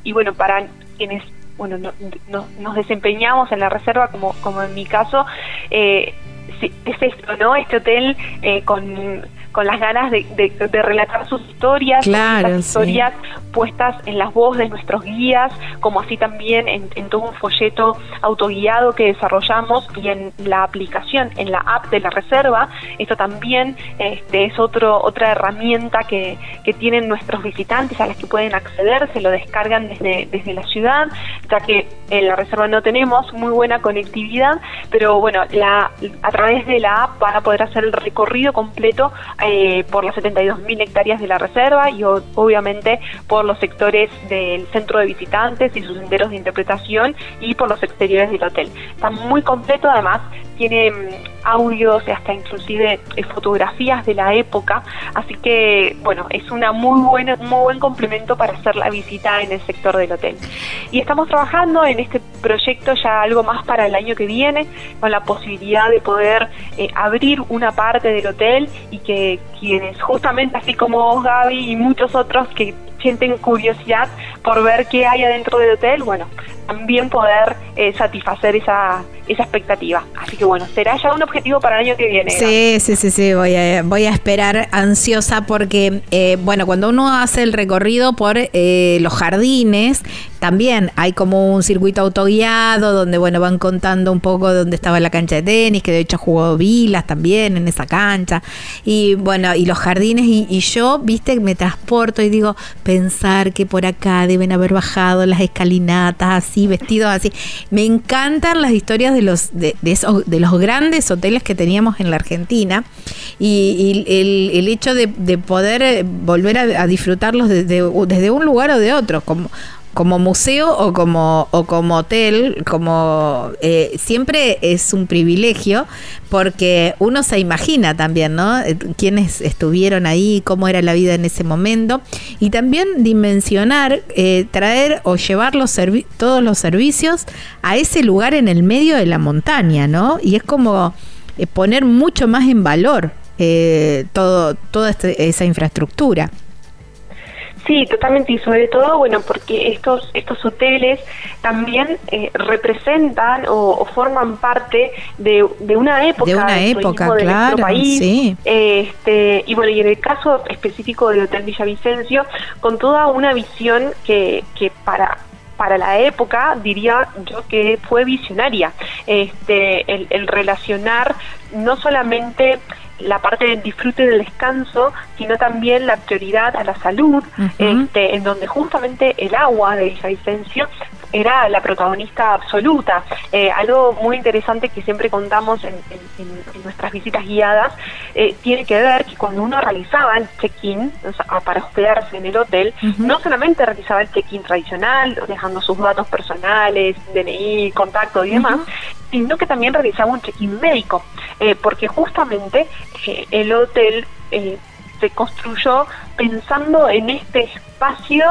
y bueno, para quienes bueno no- no- nos desempeñamos en la reserva, como, como en mi caso, eh, es esto, ¿no? Este hotel eh, con, con las ganas de, de- de relatar sus historias, Claro, sí. historias puestas en las voces de nuestros guías, como así también en, en todo un folleto autoguiado que desarrollamos y en la aplicación, en la app de la reserva. Esto también este, es otro, otra herramienta que, que tienen nuestros visitantes a las que pueden acceder, se lo descargan desde, desde la ciudad, ya que en la reserva no tenemos muy buena conectividad, pero bueno, la, a través de la app van a poder hacer el recorrido completo eh, por las 72.000 hectáreas de la reserva y obviamente por los sectores del centro de visitantes y sus senderos de interpretación y por los exteriores del hotel. Está muy completo, además tiene mm, audios y hasta inclusive eh, fotografías de la época, así que bueno, es una muy buena, muy buen complemento para hacer la visita en el sector del hotel. Y estamos trabajando en este proyecto ya algo más para el año que viene, con la posibilidad de poder eh, abrir una parte del hotel y que quienes justamente así como vos Gaby y muchos otros que sienten curiosidad por ver qué hay adentro del hotel, bueno, también poder eh, satisfacer esa, esa expectativa. Así que bueno, será ya un objetivo para el año que viene. Sí, sí, sí, sí, voy a, voy a esperar ansiosa porque, eh, bueno, cuando uno hace el recorrido por eh, los jardines, también hay como un circuito autoguiado donde, bueno, van contando un poco dónde estaba la cancha de tenis, que de hecho jugó Vilas también en esa cancha, y bueno, y los jardines, y, yo, viste, me transporto y digo, pensar que por acá deben haber bajado las escalinatas así, vestidos así. Me encantan las historias de los, de, esos, de los grandes hoteles que teníamos en la Argentina y, el, el hecho de, de poder eh, volver a, a disfrutarlos desde, desde un lugar o de otro, como como museo o como o como hotel como eh, siempre es un privilegio porque uno se imagina también no Eh, quiénes estuvieron ahí cómo era la vida en ese momento. Y también dimensionar eh, traer o llevar los todos los servicios a ese lugar en el medio de la montaña no y es como eh, poner mucho más en valor eh, todo toda este- esa infraestructura Sí, totalmente y sobre todo, bueno, porque estos estos hoteles también eh, representan o, o forman parte de, de una época De una época, de claro, país. sí. Este, y bueno, y en el caso específico del Hotel Villavicencio, con toda una visión que, que para para la época diría yo que fue visionaria este el, el relacionar no solamente la parte del disfrute del descanso, sino también la prioridad a la salud, este, en donde justamente el agua de Villavicencio era la protagonista absoluta. Eh, algo muy interesante que siempre contamos en, en- en- nuestras visitas guiadas eh, tiene que ver que cuando uno realizaba el check-in o sea, para hospedarse en el hotel, no solamente realizaba el check-in tradicional, dejando sus datos personales, DNI, contacto y demás, sino que también realizaba un check-in médico, eh, porque justamente eh, el hotel eh, se construyó pensando en este espacio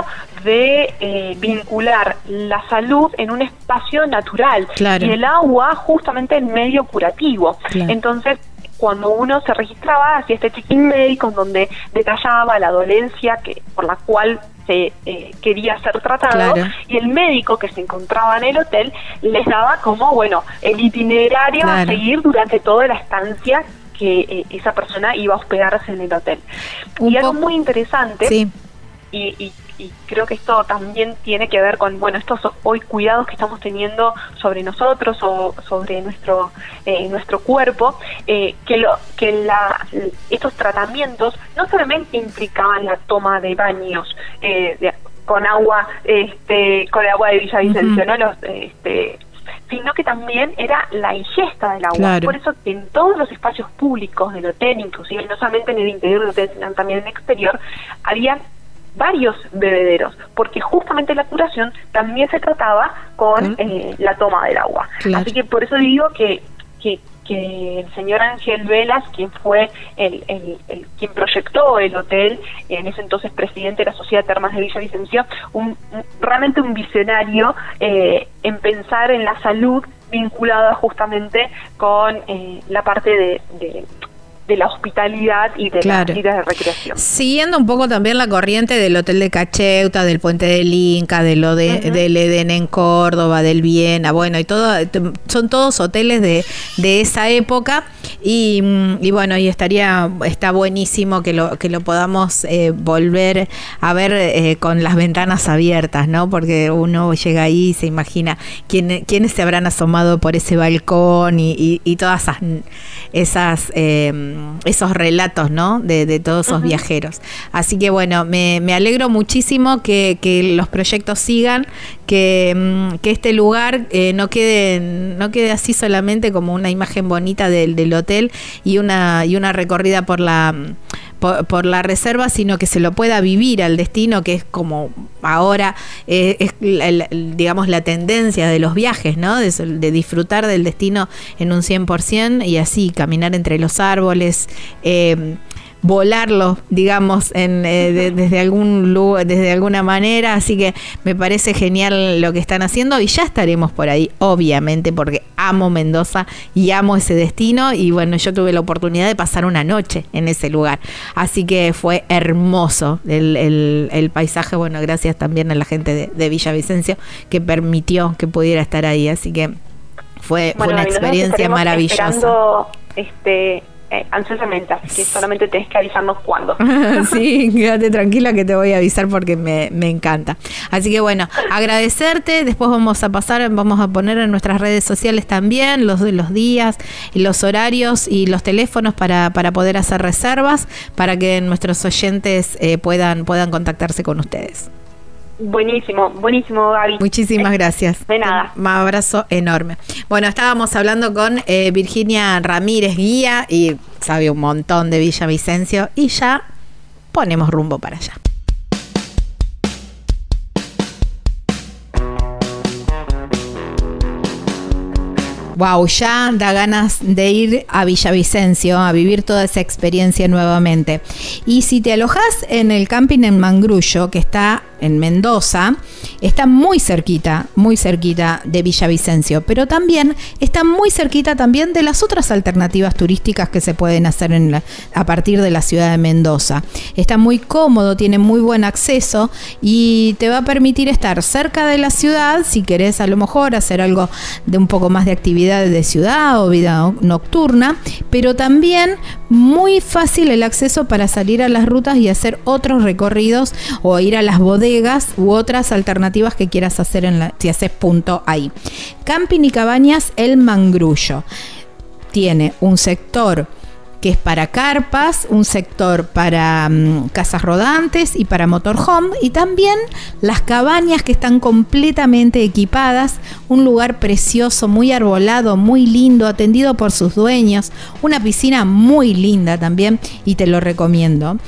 de eh, vincular la salud en un espacio natural Claro. y el agua justamente en medio curativo. Claro. Entonces, cuando uno se registraba, hacía este check-in médico en donde detallaba la dolencia que por la cual se eh, quería ser tratado Claro. y el médico que se encontraba en el hotel les daba como, bueno, el itinerario a seguir durante toda la estancia que eh, esa persona iba a hospedarse en el hotel. Un y algo muy interesante Sí, y, y- y creo que esto también tiene que ver con bueno estos hoy cuidados que estamos teniendo sobre nosotros o sobre nuestro eh, nuestro cuerpo eh, que lo que la, estos tratamientos no solamente implicaban la toma de baños eh, de- con agua este con el agua de Villavicencio Ujú. no los este sino que también era la ingesta del agua. Claro. Por eso que en todos los espacios públicos del hotel, inclusive no solamente en el interior del hotel, sino también en el exterior, había varios bebederos, porque justamente la curación también se trataba con Con- eh, la toma del agua. Claro. Así que por eso digo que, que, que el señor Ángel Velas, quien fue el, el- el- quien proyectó el hotel, en ese entonces presidente de la Sociedad Termas de Villavicencio, un, un- realmente un visionario eh, en pensar en la salud vinculada justamente con eh, la parte de, de, de la hospitalidad y de, Claro. la, y de recreación. Siguiendo un poco también la corriente del Hotel de Cacheuta, del Puente del Inca, de lo de, del Edén en Córdoba, del Viena, bueno, y todo, son todos hoteles de, de esa época y, mm, y bueno, y estaría, está buenísimo que lo, que lo podamos eh, volver a ver eh, con las ventanas abiertas, ¿no? Porque uno llega ahí y se imagina quién, quiénes se habrán asomado por ese balcón y, y- y todas esas, esas eh, esos relatos, ¿no? De, de todos esos viajeros. Así que bueno, me, me alegro muchísimo que, que los proyectos sigan, que, mm, que este lugar eh, no quede no quede así solamente como una imagen bonita del, del hotel y una y una recorrida por la por, la reserva, sino que se lo pueda vivir al destino, que es como ahora eh, es digamos la tendencia de los viajes, ¿no? De, de disfrutar del destino en un 100% y así caminar entre los árboles. eh, volarlo, digamos, en, eh, de- desde algún lugar, desde alguna manera, así que me parece genial lo que están haciendo y ya estaremos por ahí, obviamente, porque amo Mendoza y amo ese destino y bueno, yo tuve la oportunidad de pasar una noche en ese lugar, así que fue hermoso el, el- el paisaje, bueno, gracias también a la gente de, de Villavicencio que permitió que pudiera estar ahí, así que fue, una experiencia maravillosa. Este, eh, ansiosamente, así que solamente tenés que avisarnos cuándo. sí, quédate tranquila que te voy a avisar porque me, me encanta. Así que bueno, agradecerte, después vamos a pasar, vamos a poner en nuestras redes sociales también los, los días, y los horarios y los teléfonos para, para poder hacer reservas, para que nuestros oyentes eh, puedan, puedan contactarse con ustedes. Buenísimo, buenísimo, Gaby. Muchísimas gracias. De nada. Un abrazo enorme. Bueno, estábamos hablando con eh, Virginia Ramírez Guía y sabe un montón de Villavicencio y ya ponemos rumbo para allá. Wow, ya da ganas de ir a Villavicencio a vivir toda esa experiencia nuevamente. Y si te alojas en el camping en Mangrullo, que está en Mendoza, está muy cerquita, muy cerquita de Villavicencio, pero también está muy cerquita también de las otras alternativas turísticas que se pueden hacer en la- a partir de la ciudad de Mendoza. Está muy cómodo, tiene muy buen acceso y te va a permitir estar cerca de la ciudad si querés a lo mejor hacer algo de un poco más de actividades de ciudad o vida no- nocturna, pero también muy fácil el acceso para salir a las rutas y hacer otros recorridos o ir a las bodegas u otras alternativas que quieras hacer en la, si haces punto ahí. Camping y cabañas El Mangrullo tiene un sector que es para carpas, un sector para mm, casas rodantes y para motorhome, y también las cabañas que están completamente equipadas, un lugar precioso, muy arbolado, muy lindo, atendido por sus dueños, una piscina muy linda también, y te lo recomiendo.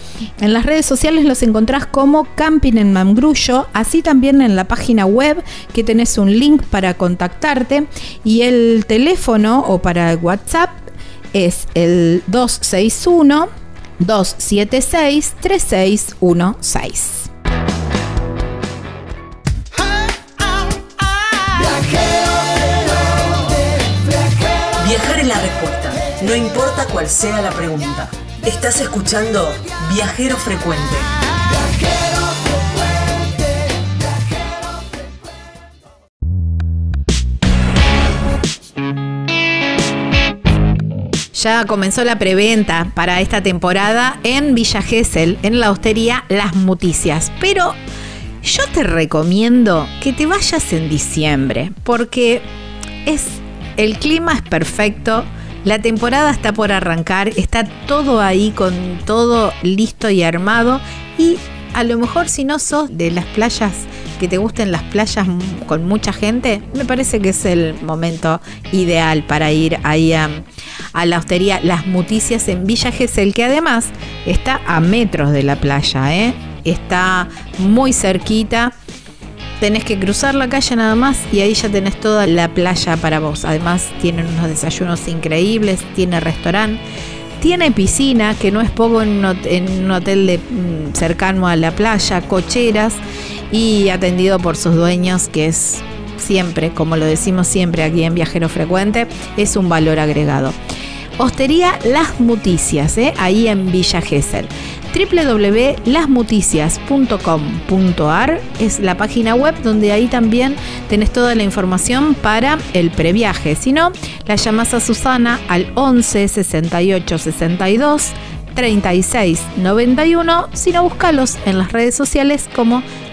En las redes sociales los encontrás como Camping en Mangrullo, así también en la página web que tenés un link para contactarte, y el teléfono o para WhatsApp es el 261 276 3616. Viajar es la respuesta. No importa cuál sea la pregunta. Estás escuchando Viajero Frecuente. Ya comenzó la preventa para esta temporada en Villa Gesell, en la hostería Las Muticias. Pero yo te recomiendo que te vayas en diciembre, porque es el clima es perfecto, la temporada está por arrancar, está todo ahí con todo listo y armado y a lo mejor si no sos de las playas que te gusten las playas con mucha gente, me parece que es el momento ideal para ir ahí a, la hostería Las Muticias en Villa Gesell, que además está a metros de la playa, ¿eh? está muy cerquita. Tenés que cruzar la calle nada más y ahí ya tenés toda la playa para vos. Además tienen unos desayunos increíbles, tiene restaurante, tiene piscina, que no es poco en un, hotel mm, cercano a la playa, cocheras y atendido por sus dueños, que es siempre, como lo decimos siempre aquí en Viajero Frecuente, es un valor agregado. Hostería Las Muticias, ¿eh? ahí en Villa Gesell. www.lasmuticias.com.ar es la página web donde ahí también tenés toda la información para el previaje. Si no, la llamás a Susana al 11 68 62 36 91. Si no, búscalos en las redes sociales como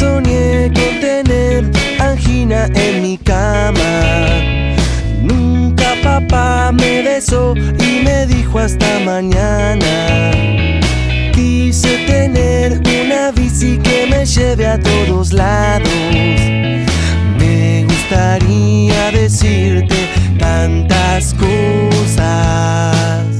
soñé con tener angina en mi cama. Nunca papá me besó y me dijo hasta mañana. Quise tener una bici que me lleve a todos lados. Me gustaría decirte tantas cosas.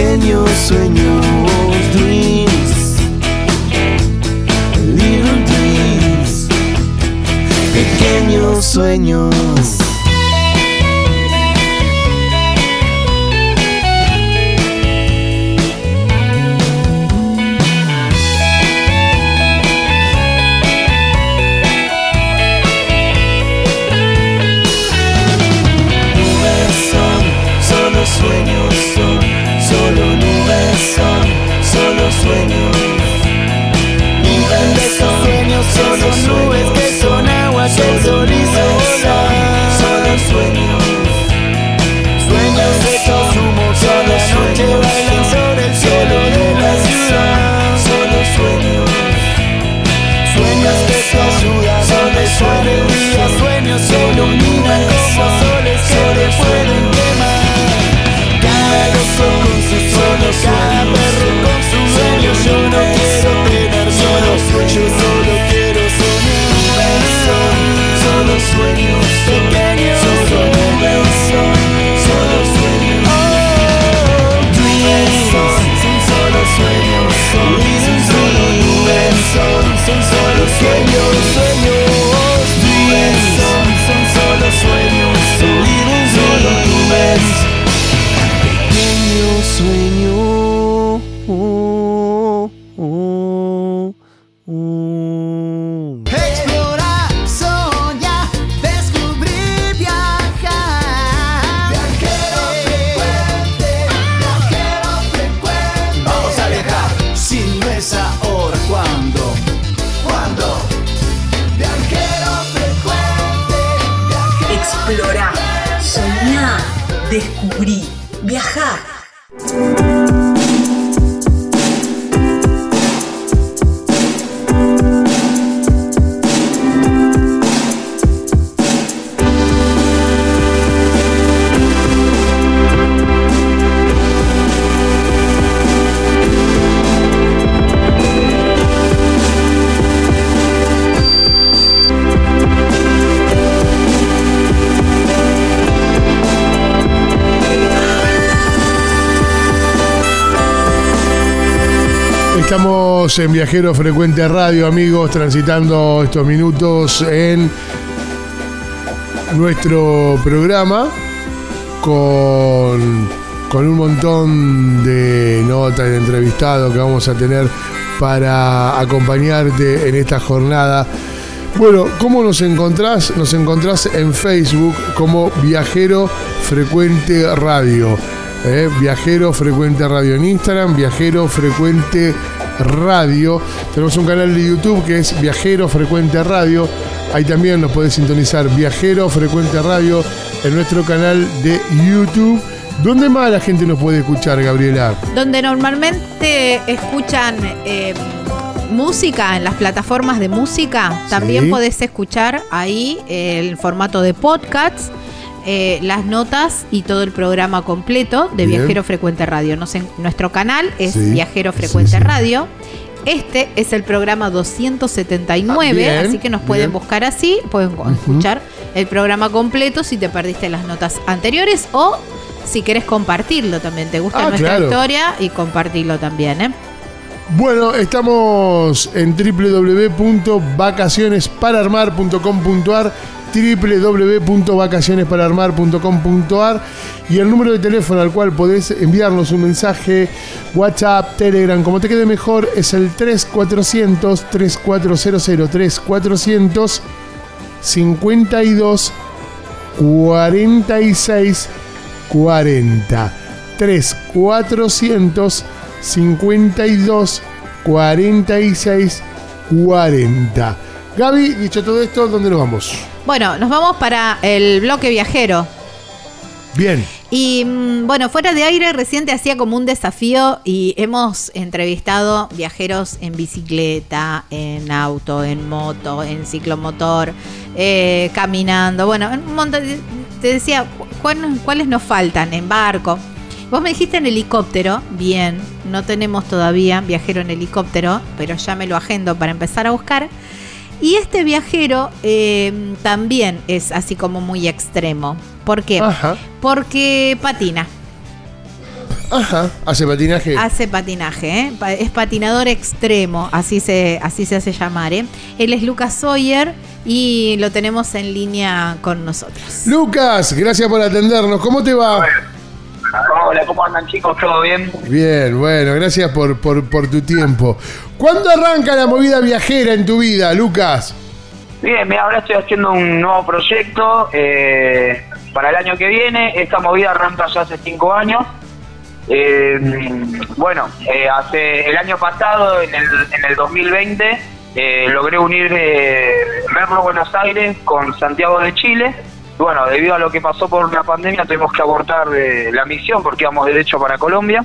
pequeños sueños, dreams, little dreams, pequeños sueños. Nubes solo solo En Viajero Frecuente Radio, amigos, transitando estos minutos en nuestro programa con, con un montón de notas de entrevistados que vamos a tener para acompañarte en esta jornada. Bueno, ¿cómo nos encontrás? Nos encontrás en Facebook como Viajero Frecuente Radio. ¿eh? Viajero Frecuente Radio en Instagram, Viajero Frecuente Radio. Tenemos un canal de YouTube que es Viajero Frecuente Radio. Ahí también nos podés sintonizar Viajero Frecuente Radio en nuestro canal de YouTube. ¿Dónde más la gente nos puede escuchar, Gabriela? Donde normalmente escuchan eh, música en las plataformas de música, también Sí. podés escuchar ahí el formato de podcasts. Eh, las notas y todo el programa completo de Bien. Viajero Frecuente Radio. Nos en- nuestro canal es Sí. Viajero Frecuente sí. Radio. Este es el programa 279, Ah, bien, así que nos pueden bien. buscar así, pueden escuchar el programa completo si te perdiste las notas anteriores o si querés compartirlo también. Te gusta Ah, nuestra claro. historia y compartirlo también, ¿eh? Bueno, estamos en www.vacacionespararmar.com.ar www.vacacionespararmar.com.ar y el número de teléfono al cual podés enviarnos un mensaje, WhatsApp, Telegram, como te quede mejor, es el 3400 3400 3400 52 46 40 3400 52 46 40 Gaby, dicho todo esto, ¿dónde nos vamos? Bueno, nos vamos para el bloque viajero. Bien. Y mm, bueno, fuera de aire recién te hacía como un desafío y hemos entrevistado viajeros en bicicleta, en auto, en moto, en ciclomotor, eh, caminando, bueno, en un montón de- te decía cu- cuál- cuáles nos faltan en barco. Vos me dijiste en helicóptero, bien, no tenemos todavía viajero en helicóptero, pero ya me lo agendo para empezar a buscar. Y este viajero eh, también es así como muy extremo. ¿Por qué? Ajá. Porque patina, Ajá. Hace patinaje. hace patinaje, ¿eh? Es patinador extremo, así se, así se hace llamar. ¿eh? Él es Lucas Sawyer y lo tenemos en línea con nosotros. Lucas, gracias por atendernos. ¿Cómo te va? Hola, ¿cómo andan chicos? ¿Todo bien? Bien, bueno, gracias por, por, por tu tiempo. ¿Cuándo arranca la movida viajera en tu vida, Lucas? Bien, mira, ahora estoy haciendo un nuevo proyecto eh, para el año que viene. Esta movida arranca ya hace cinco años. Eh, bueno, eh, hace el año pasado, en el, en el 2020, eh, logré unir eh, Merlo Buenos Aires con Santiago de Chile. Bueno, debido a lo que pasó por la pandemia, tuvimos que abortar eh, la misión porque íbamos derecho para Colombia.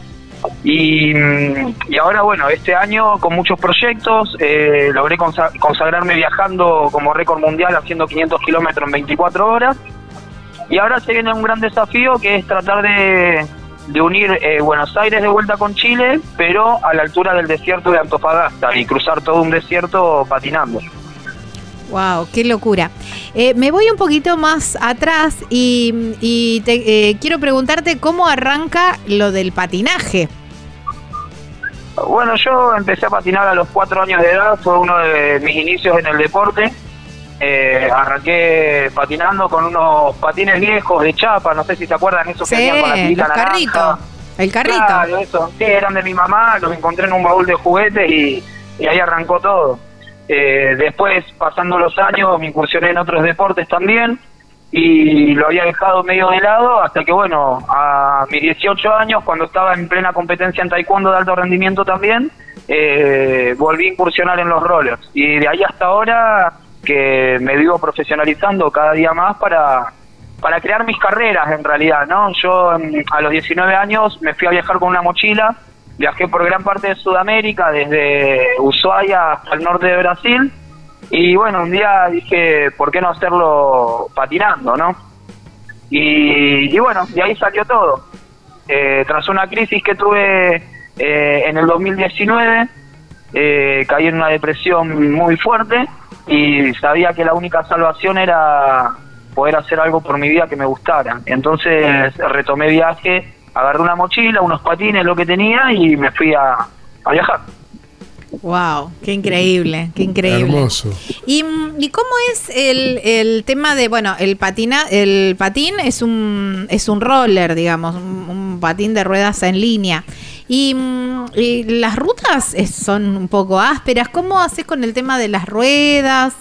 Y, mm, y ahora, bueno, este año con muchos proyectos, eh, logré consa- consagrarme viajando como récord mundial haciendo 500 kilómetros en 24 horas. Y ahora se viene un gran desafío que es tratar de, de unir eh, Buenos Aires de vuelta con Chile, pero a la altura del desierto de Antofagasta y cruzar todo un desierto patinando. Wow, qué locura. Eh, me voy un poquito más atrás y, y te, eh, quiero preguntarte cómo arranca lo del patinaje. Bueno, yo empecé a patinar a los cuatro años de edad, fue uno de mis inicios en el deporte. Eh, arranqué patinando con unos patines viejos de chapa, no sé si se acuerdan esos que Sí, venían con la tirita los naranja. carritos. El carrito. Claro, eso. Sí, eran de mi mamá, los encontré en un baúl de juguetes y, y ahí arrancó todo. Eh, después, pasando los años, me incursioné en otros deportes también y lo había dejado medio de lado hasta que, bueno, a mis 18 años, cuando estaba en plena competencia en taekwondo de alto rendimiento también, eh, volví a incursionar en los rollers. Y de ahí hasta ahora que me vivo profesionalizando cada día más para, para crear mis carreras en realidad, ¿no? Yo mm, a los 19 años me fui a viajar con una mochila, viajé por gran parte de Sudamérica, desde Ushuaia hasta el norte de Brasil, y bueno, un día dije, ¿por qué no hacerlo patinando, no? Y, y bueno, de ahí salió todo. Eh, tras una crisis que tuve eh, en el 2019, eh, caí en una depresión muy fuerte y sabía que la única salvación era poder hacer algo por mi vida que me gustara. Entonces retomé viaje, agarré una mochila, unos patines, lo que tenía y me fui a, a viajar. Wow, qué increíble, qué increíble. Hermoso. ¿Y, mm, y cómo es el, el tema de, bueno, el patina, el patín es un es un roller, digamos, un, un patín de ruedas en línea. Y, mm, y las rutas es- son un poco ásperas. ¿Cómo haces con el tema de las ruedas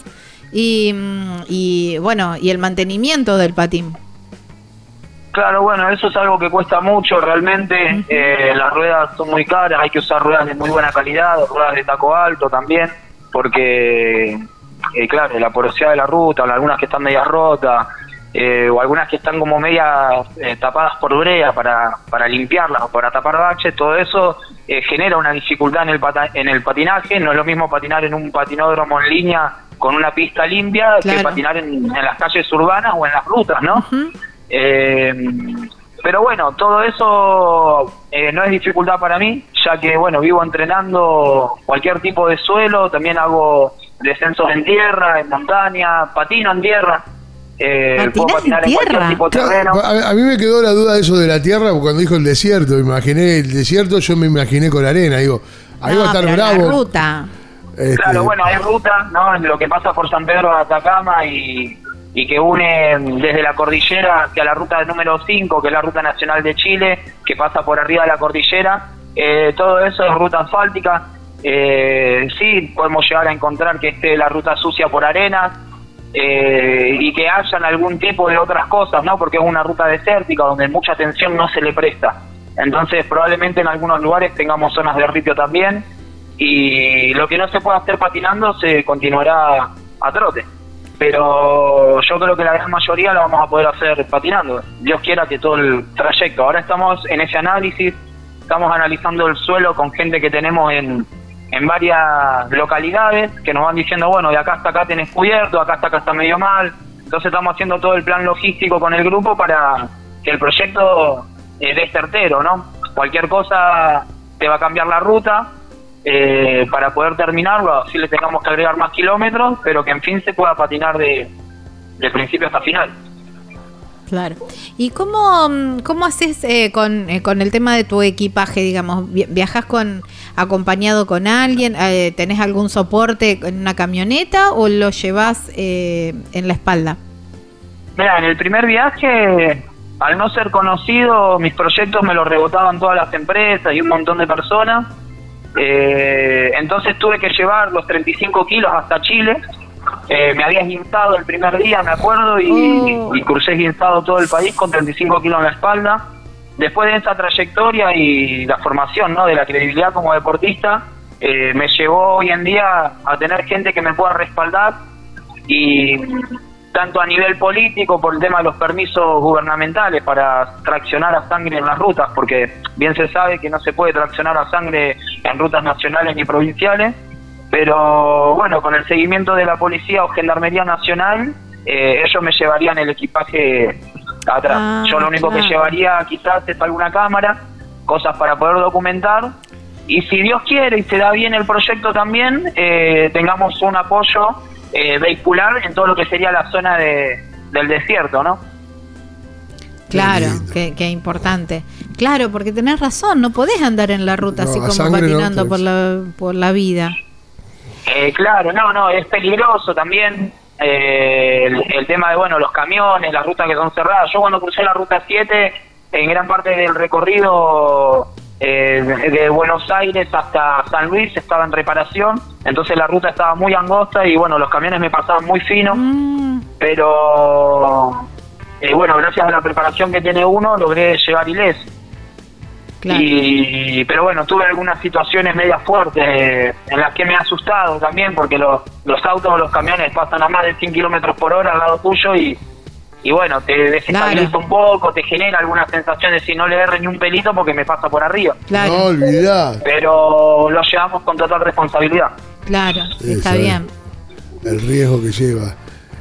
y, mm, y bueno y el mantenimiento del patín? Claro, bueno, eso es algo que cuesta mucho realmente. Eh, las ruedas son muy caras, hay que usar ruedas de muy buena calidad, ruedas de taco alto también, porque, eh, claro, la porosidad de la ruta, algunas que están medias rotas, eh, o algunas que están como medias eh, tapadas por brea para, para limpiarlas o para tapar baches, todo eso genera una dificultad en el, pata- en el patinaje. No es lo mismo patinar en un patinódromo en línea con una pista limpia que patinar en, en las calles urbanas o en las rutas, ¿no? Eh, pero bueno, todo eso eh, no es dificultad para mí, ya que bueno, vivo entrenando cualquier tipo de suelo, también hago descensos en tierra, en montaña, patino en tierra. Eh, puedo ¿Patinás en patinar en, cualquier tierra? tipo de Claro, terreno. a, a mí me quedó la duda de eso de la tierra cuando dijo el desierto. Imaginé el desierto, yo me imaginé con arena. Digo, ahí va a No, estar pero la bravo. ruta. Este, Claro, bueno, hay ruta, ¿no? Lo que pasa por San Pedro de Atacama y, y que une desde la cordillera hacia la ruta número 5, que es la ruta nacional de Chile, que pasa por arriba de la cordillera. Eh, todo eso es ruta asfáltica. Eh, sí, podemos llegar a encontrar que esté la ruta sucia por arenas eh, y que hayan algún tipo de otras cosas, ¿no? Porque es una ruta desértica donde mucha atención no se le presta. Entonces, probablemente en algunos lugares tengamos zonas de ripio también y lo que no se pueda hacer patinando se continuará a trote. Pero yo creo que la gran mayoría lo vamos a poder hacer patinando. Dios quiera que todo el trayecto. Ahora estamos en ese análisis, estamos analizando el suelo con gente que tenemos en, en varias localidades que nos van diciendo, bueno, de acá hasta acá tenés cubierto, acá hasta acá está medio mal. Entonces estamos haciendo todo el plan logístico con el grupo para que el proyecto eh, dé certero, ¿no? Cualquier cosa te va a cambiar la ruta eh, para poder terminarlo, así le tengamos que agregar más kilómetros, pero que en fin se pueda patinar de, de principio hasta final. Claro. ¿Y cómo, mm, cómo haces eh, con, eh, con el tema de tu equipaje, digamos? Vi- ¿Viajas con acompañado con alguien? Eh, ¿Tenés algún soporte en una camioneta o lo llevas eh, en la espalda? Mira, en el primer viaje, al no ser conocido, mis proyectos me los rebotaban todas las empresas y un montón de personas. Eh, entonces tuve que llevar los 35 kilos hasta Chile. Eh, me había guinzado el primer día, me acuerdo, y, Oh. y crucé guinzado todo el país con 35 kilos en la espalda. Después de esa trayectoria y la formación ¿no? de la credibilidad como deportista, eh, me llevó hoy en día a tener gente que me pueda respaldar y tanto a nivel político por el tema de los permisos gubernamentales para traccionar a sangre en las rutas, porque bien se sabe que no se puede traccionar a sangre en rutas nacionales ni provinciales, pero bueno, con el seguimiento de la Policía o Gendarmería Nacional, eh, ellos me llevarían el equipaje atrás. Ah, Yo lo único que llevaría quizás es alguna cámara, cosas para poder documentar, y si Dios quiere y se da bien el proyecto también, eh, tengamos un apoyo eh, vehicular en todo lo que sería la zona de, del desierto, ¿no? Claro, qué, qué importante. Claro, porque tenés razón, no podés andar en la ruta No, así como sangre no, patinando por, la, por la vida. Eh, claro, no, no, es peligroso también eh, el, el tema de, bueno, los camiones, las rutas que son cerradas. Yo cuando crucé la ruta 7, en gran parte del recorrido eh, de Buenos Aires hasta San Luis estaba en reparación, entonces la ruta estaba muy angosta y bueno, los camiones me pasaban muy fino, Mm, pero eh, bueno, gracias a la preparación que tiene uno logré llegar ileso. claro. Y, pero bueno, tuve algunas situaciones medias fuertes eh, en las que me he asustado también, porque los, los autos o los camiones pasan a más de 100 kilómetros por hora al lado tuyo y, y bueno, te desestabiliza Claro. un poco, te genera alguna sensación de si no le erre ni un pelito porque me pasa por arriba. Claro, No olvidás Pero lo llevamos con total responsabilidad. claro, Sí, está bien. el riesgo que lleva.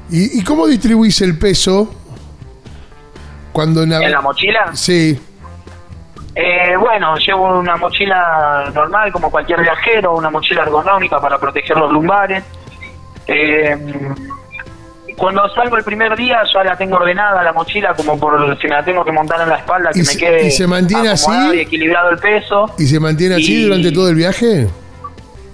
¿Y, y cómo distribuís el peso? Cuando ¿En la mochila? Sí, Eh, bueno, llevo una mochila normal como cualquier viajero, una mochila ergonómica para proteger los lumbares. Eh, cuando salgo el primer día ya la tengo ordenada la mochila como por si me la tengo que montar en la espalda que ¿Y me quede y se mantiene acomodado así? y equilibrado el peso. ¿y se mantiene así Y- durante todo el viaje?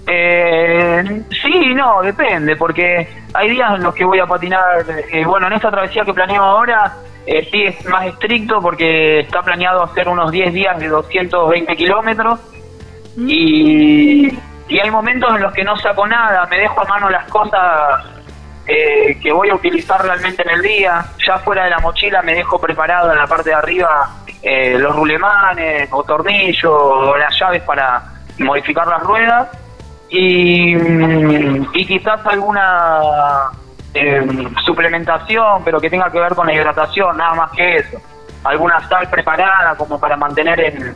Eh, sí, no, depende, porque hay días en los que voy a patinar. eh, bueno, en esta travesía que planeo ahora, eh, sí es más estricto porque está planeado hacer unos 10 días de 220 kilómetros. Y, y hay momentos en los que no saco nada, me dejo a mano las cosas eh, que voy a utilizar realmente en el día. Ya fuera de la mochila me dejo preparado en la parte de arriba eh, los rulemanes o tornillos o las llaves para modificar las ruedas y, mm, y quizás alguna eh, suplementación, pero que tenga que ver con la hidratación, nada más que eso. Alguna sal preparada como para mantener el,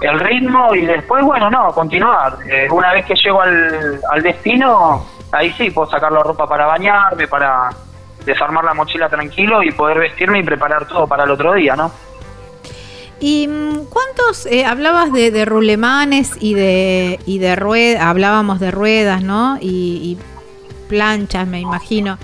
el ritmo y después, bueno, no, continuar. Eh, una vez que llego al, al destino, ahí sí, puedo sacar la ropa para bañarme, para desarmar la mochila tranquilo y poder vestirme y preparar todo para el otro día, ¿no? ¿Y mm, cuántos, eh, hablabas de, de rulemanes y de, y de ruedas, hablábamos de ruedas, ¿no? Y, y planchas, me imagino.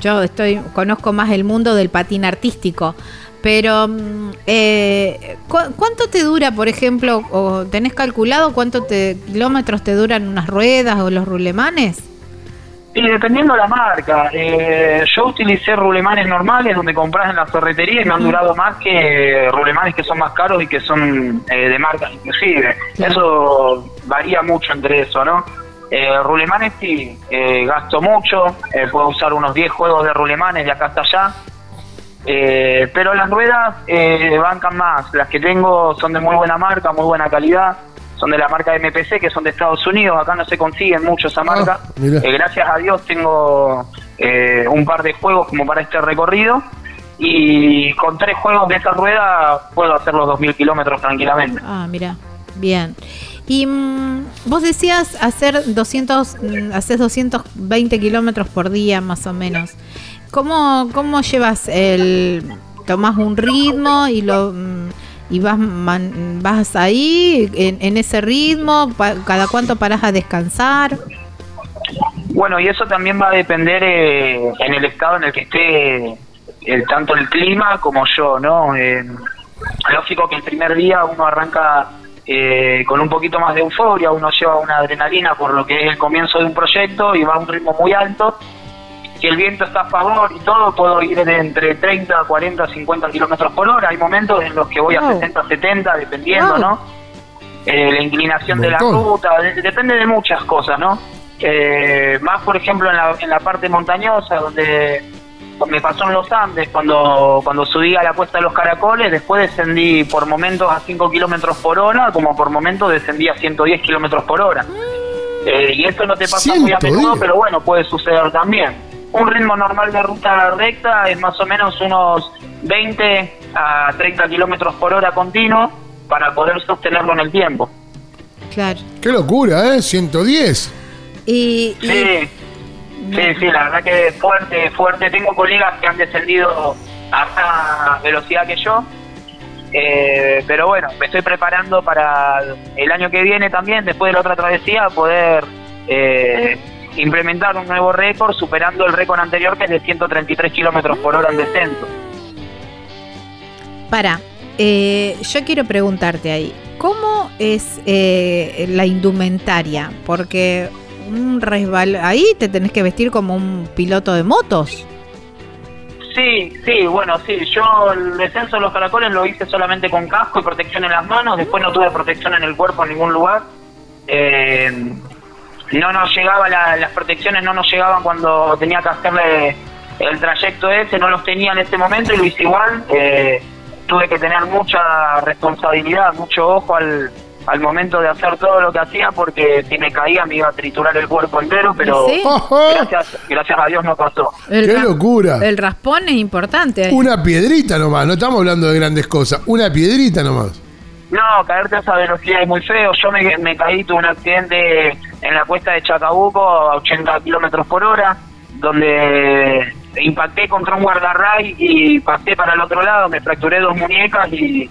Yo estoy, conozco más el mundo del patín artístico. Pero, mm, eh, ¿cu- ¿cuánto te dura, por ejemplo, o tenés calculado cuánto te, kilómetros te duran unas ruedas o los rulemanes? Y dependiendo de la marca, eh, yo utilicé rulemanes normales donde compras en la ferretería y me han durado más que rulemanes que son más caros y que son eh, de marcas inclusive. Eso varía mucho entre eso, ¿no? Eh, rulemanes sí, eh, gasto mucho, eh, puedo usar unos 10 juegos de rulemanes de acá hasta allá. Eh, pero las ruedas eh, bancan más. Las que tengo son de muy buena marca, muy buena calidad. Son de la marca MPC, que son de Estados Unidos. Acá no se consiguen mucho esa marca. mira. Eh, gracias a Dios tengo eh, un par de juegos como para este recorrido. Y con tres juegos de esa rueda puedo hacer los 2.000 kilómetros tranquilamente. Ah, mira, bien. Y mm, vos decías hacer 200, mm, haces 220 kilómetros por día más o menos. ¿Cómo, cómo llevas el, tomás un ritmo y lo mm, y vas man- vas ahí en, en ese ritmo? Pa- ¿Cada cuánto parás a descansar? Bueno, y eso también va a depender eh, en el estado en el que esté eh, tanto el clima como yo, ¿no? Eh, lógico que el primer día uno arranca eh, con un poquito más de euforia, uno lleva una adrenalina por lo que es el comienzo de un proyecto y va a un ritmo muy alto. Si el viento está a favor y todo, puedo ir de entre 30, 40, 50 kilómetros por hora. Hay momentos en los que voy a Wow. 60, 70, dependiendo, Wow. ¿no? Eh, la inclinación de la ruta, de- depende de muchas cosas, ¿no? Eh, más, por ejemplo, en la, en la parte montañosa, donde me pasó en los Andes, cuando, cuando subí a la cuesta de los caracoles, después descendí por momentos a 5 kilómetros por hora, como por momentos descendí a 110 kilómetros por hora. Eh, y eso no te pasa muy a 110. menudo, pero bueno, puede suceder también. Un ritmo normal de ruta recta es más o menos unos 20 a 30 kilómetros por hora continuo para poder sostenerlo en el tiempo. Claro. Qué locura, ¿eh? 110. Y, y- Sí, sí, sí, la verdad que fuerte, fuerte. Tengo colegas que han descendido a esa velocidad que yo. Eh, pero bueno, me estoy preparando para el año que viene también, después de la otra travesía, poder eh, implementar un nuevo récord superando el récord anterior que es de 133 kilómetros por hora en descenso. Para, eh, yo quiero preguntarte ahí, ¿cómo es eh, la indumentaria? Porque un resbal ahí te tenés que vestir como un piloto de motos. Sí, sí, bueno, sí. Yo el descenso de los caracoles lo hice solamente con casco y protección en las manos. Después no tuve protección en el cuerpo en ningún lugar. Eh, no nos llegaba, la- las protecciones no nos llegaban cuando tenía que hacerle el trayecto ese. No los tenía en ese momento y lo hice igual. Eh, tuve que tener mucha responsabilidad, mucho ojo al, al momento de hacer todo lo que hacía porque si me caía me iba a triturar el cuerpo entero, pero ¿Sí? gracias, gracias a Dios no pasó. El ¡Qué ra- locura! El raspón es importante. ahí. Una piedrita nomás, no estamos hablando de grandes cosas. Una piedrita nomás. No, caerte a esa velocidad es muy feo. Yo me, me caí, tuve un accidente en la cuesta de Chacabuco a 80 kilómetros por hora, donde impacté contra un guardarray y pasé para el otro lado, me fracturé dos muñecas y,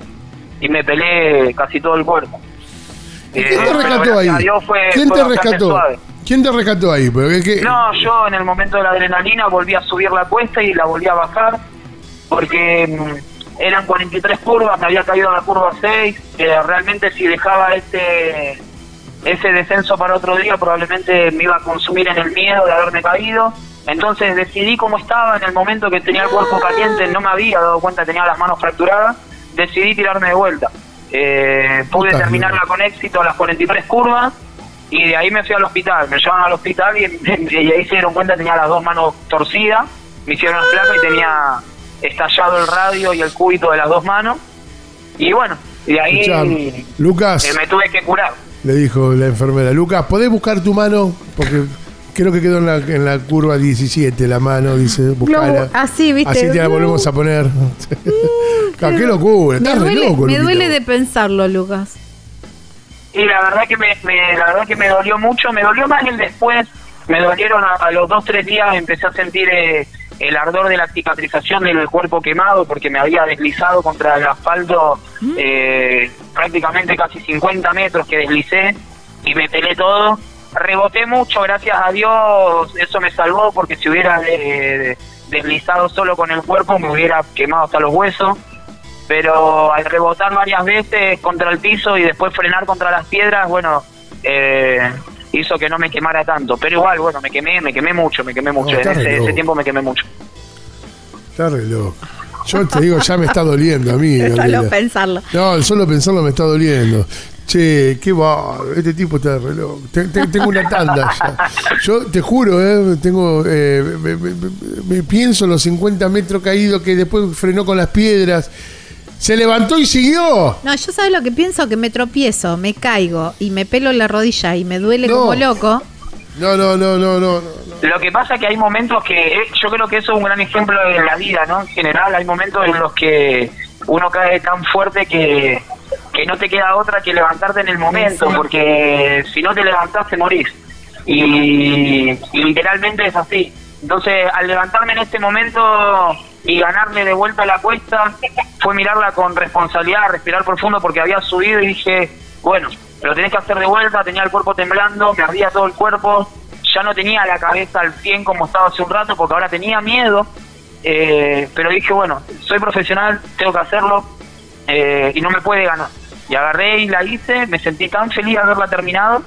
y me pelé casi todo el cuerpo. ¿Y Eh, ¿Quién te rescató ahí? fue- ¿Quién fue te rescató? suave. ¿Quién te rescató ahí? Porque es que- No, yo en el momento de la adrenalina volví a subir la cuesta y la volví a bajar porque mm, eran 43 curvas, me había caído en la curva 6, que realmente si dejaba ese ese descenso para otro día probablemente me iba a consumir en el miedo de haberme caído. Entonces decidí cómo estaba en el momento que tenía el cuerpo caliente, no me había dado cuenta, tenía las manos fracturadas, decidí tirarme de vuelta. Eh, pude terminarla con éxito a las 43 curvas y de ahí me fui al hospital. Me llevaron al hospital y, y ahí se dieron cuenta tenía las dos manos torcidas, me hicieron las placas y tenía estallado el radio y el cúbito de las dos manos. Y bueno, y de ahí Escuchá, eh, Lucas, me tuve que curar. le dijo la enfermera, Lucas, ¿podés buscar tu mano? Porque creo que quedó en la, en la curva 17 la mano, dice, buscala. así, ¿viste? Así te la volvemos a poner. Ah, ¡Qué locura! Me Estás re duele, loco, me duele de pensarlo, Lucas. Y la verdad que me, me- la verdad que me dolió mucho, me dolió más el después, me dolieron a, a los dos tres días empecé a sentir eh, el ardor de la cicatrización del cuerpo quemado porque me había deslizado contra el asfalto eh, prácticamente casi 50 metros que deslicé y me pelé todo. Reboté mucho, gracias a Dios, eso me salvó porque si hubiera eh, deslizado solo con el cuerpo me hubiera quemado hasta los huesos pero al rebotar varias veces contra el piso y después frenar contra las piedras, bueno, eh, hizo que no me quemara tanto. Pero igual, bueno, me quemé, me quemé mucho, me quemé mucho. No, en ese, ese tiempo me quemé mucho. Está re loco. Yo te digo, ya me está doliendo a mí. Solo pensarlo. No, el solo pensarlo me está doliendo. Che, qué va, este tipo está re loco. Te- te- tengo una tanda ya. Yo te juro, eh, tengo, eh, me, me- me- me pienso en los 50 metros caídos que después frenó con las piedras. Se levantó y siguió. No, yo sabes lo que pienso, que me tropiezo, me caigo y me pelo la rodilla y me duele No. como loco. No, no, no, no, no. no. Lo que pasa es que hay momentos que, eh, yo creo que eso es un gran ejemplo de la vida, ¿no? En general, hay momentos en los que uno cae tan fuerte que, que no te queda otra que levantarte en el momento, porque si no te levantás te morís. Y, y literalmente es así. Entonces, al levantarme en este momento y ganarle de vuelta la cuesta, fue mirarla con responsabilidad, respirar profundo porque había subido y dije, bueno, lo tenés que hacer de vuelta, tenía el cuerpo temblando, me ardía todo el cuerpo, ya no tenía la cabeza al 100 como estaba hace un rato porque ahora tenía miedo, eh, pero dije, bueno, soy profesional, tengo que hacerlo eh, y no me puede ganar. Y agarré y la hice, me sentí tan feliz de haberla terminado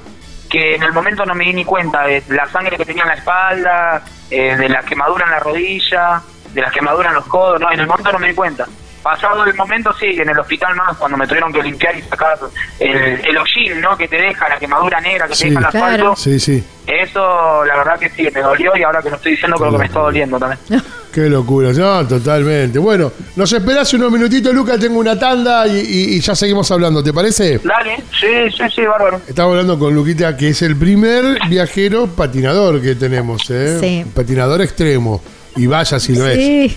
que en el momento no me di ni cuenta de la sangre que tenía en la espalda, eh, de la quemadura en la rodilla, de la quemadura en los codos, no, en el momento no me di cuenta. Pasado el momento, sí, en el hospital más, cuando me tuvieron que limpiar y sacar el, el hollín, ¿no? Que te deja, la quemadura negra que Sí. te deja el asfalto. Sí, sí. Eso, la verdad que sí, me dolió y ahora que lo estoy diciendo creo que me está doliendo también. Qué locura, no, totalmente. Bueno, nos esperás unos minutitos, Lucas, tengo una tanda y, y- y ya seguimos hablando, ¿te parece? Dale, sí, sí, sí, bárbaro. Estamos hablando con Luquita, que es el primer viajero patinador que tenemos, ¿eh? Sí. Patinador extremo. Y vaya si lo es.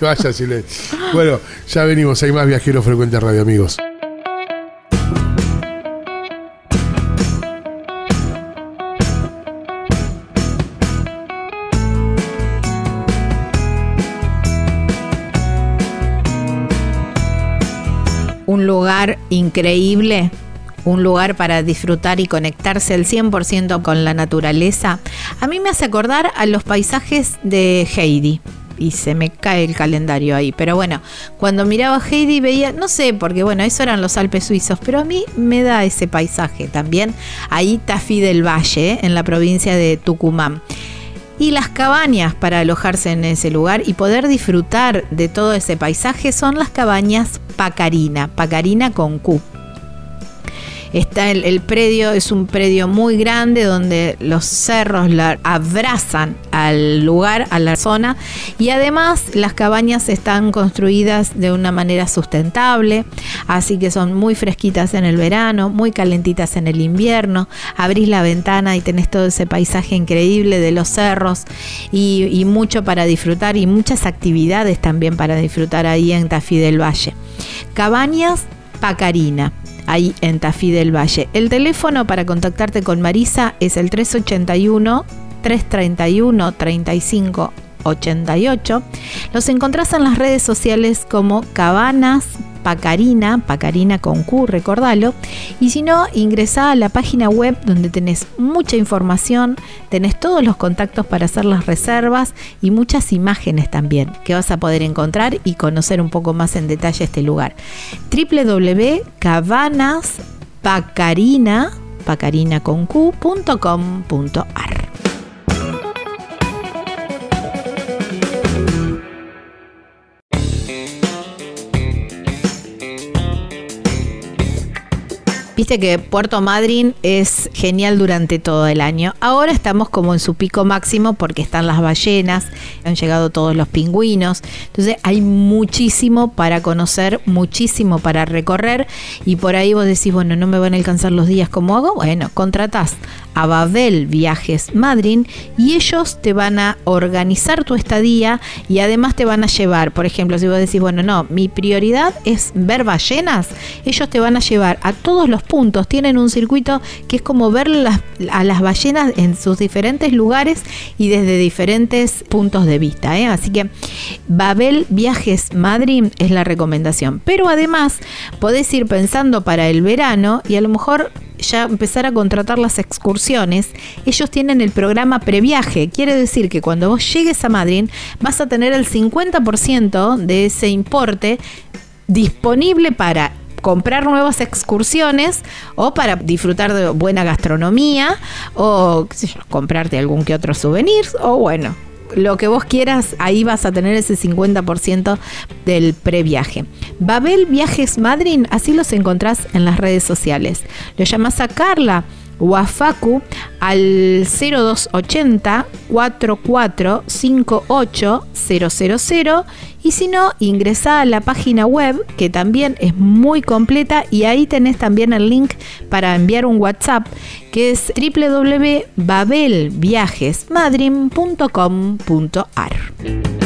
Vaya si lo es. Bueno, ya venimos, hay más viajeros frecuentes radio, amigos. Un lugar increíble, un lugar para disfrutar y conectarse al 100% con la naturaleza. A mí me hace acordar a los paisajes de Heidi. Y se me cae el calendario ahí. Pero bueno, cuando miraba Heidi veía, no sé, porque bueno, eso eran los Alpes suizos, pero a mí me da ese paisaje también. Ahí Tafí del Valle, en la provincia de Tucumán. Y las cabañas para alojarse en ese lugar y poder disfrutar de todo ese paisaje son las cabañas Pacarina, Pacarina con Q. Está el, predio, es un predio muy grande donde los cerros la abrazan al lugar, a la zona. Y además las cabañas están construidas de una manera sustentable, así que son muy fresquitas en el verano, muy calentitas en el invierno. Abrís la ventana y tenés todo ese paisaje increíble de los cerros y, y mucho para disfrutar y muchas actividades también para disfrutar ahí en Tafí del Valle. Cabañas Pacarina ahí en Tafí del Valle. El teléfono para contactarte con Marisa es el 381 331 35 88. Los encontrás en las redes sociales como Cabanas Pacarina, Pacarina con Q, recordalo. Y si no, ingresá a la página web donde tenés mucha información, tenés todos los contactos para hacer las reservas y muchas imágenes también que vas a poder encontrar y conocer un poco más en detalle este lugar. www.cabanaspacarina. Viste que Puerto Madryn es genial durante todo el año. Ahora estamos como en su pico máximo porque están las ballenas, han llegado todos los pingüinos. Entonces hay muchísimo para conocer, muchísimo para recorrer. Y por ahí vos decís, bueno, no me van a alcanzar los días como hago. Bueno, contratás a Babel Viajes Madryn y ellos te van a organizar tu estadía y además te van a llevar, por ejemplo, si vos decís, bueno, no, mi prioridad es ver ballenas, ellos te van a llevar a todos los puntos, tienen un circuito que es como ver las, a las ballenas en sus diferentes lugares y desde diferentes puntos de vista. ¿eh? Así que Babel Viajes Madrid es la recomendación. Pero además podés ir pensando para el verano y a lo mejor ya empezar a contratar las excursiones, ellos tienen el programa previaje. Quiere decir que cuando vos llegues a Madrid vas a tener el 50% de ese importe disponible para comprar nuevas excursiones o para disfrutar de buena gastronomía o qué sé yo, comprarte algún que otro souvenir o bueno, lo que vos quieras, ahí vas a tener ese 50% del previaje. Babel Viajes Madrid, así los encontrás en las redes sociales. Lo llamas a Carla Facu al 0280 4458 000 y si no, ingresá a la página web que también es muy completa y ahí tenés también el link para enviar un WhatsApp que es www.babelviajesmadrim.com.ar.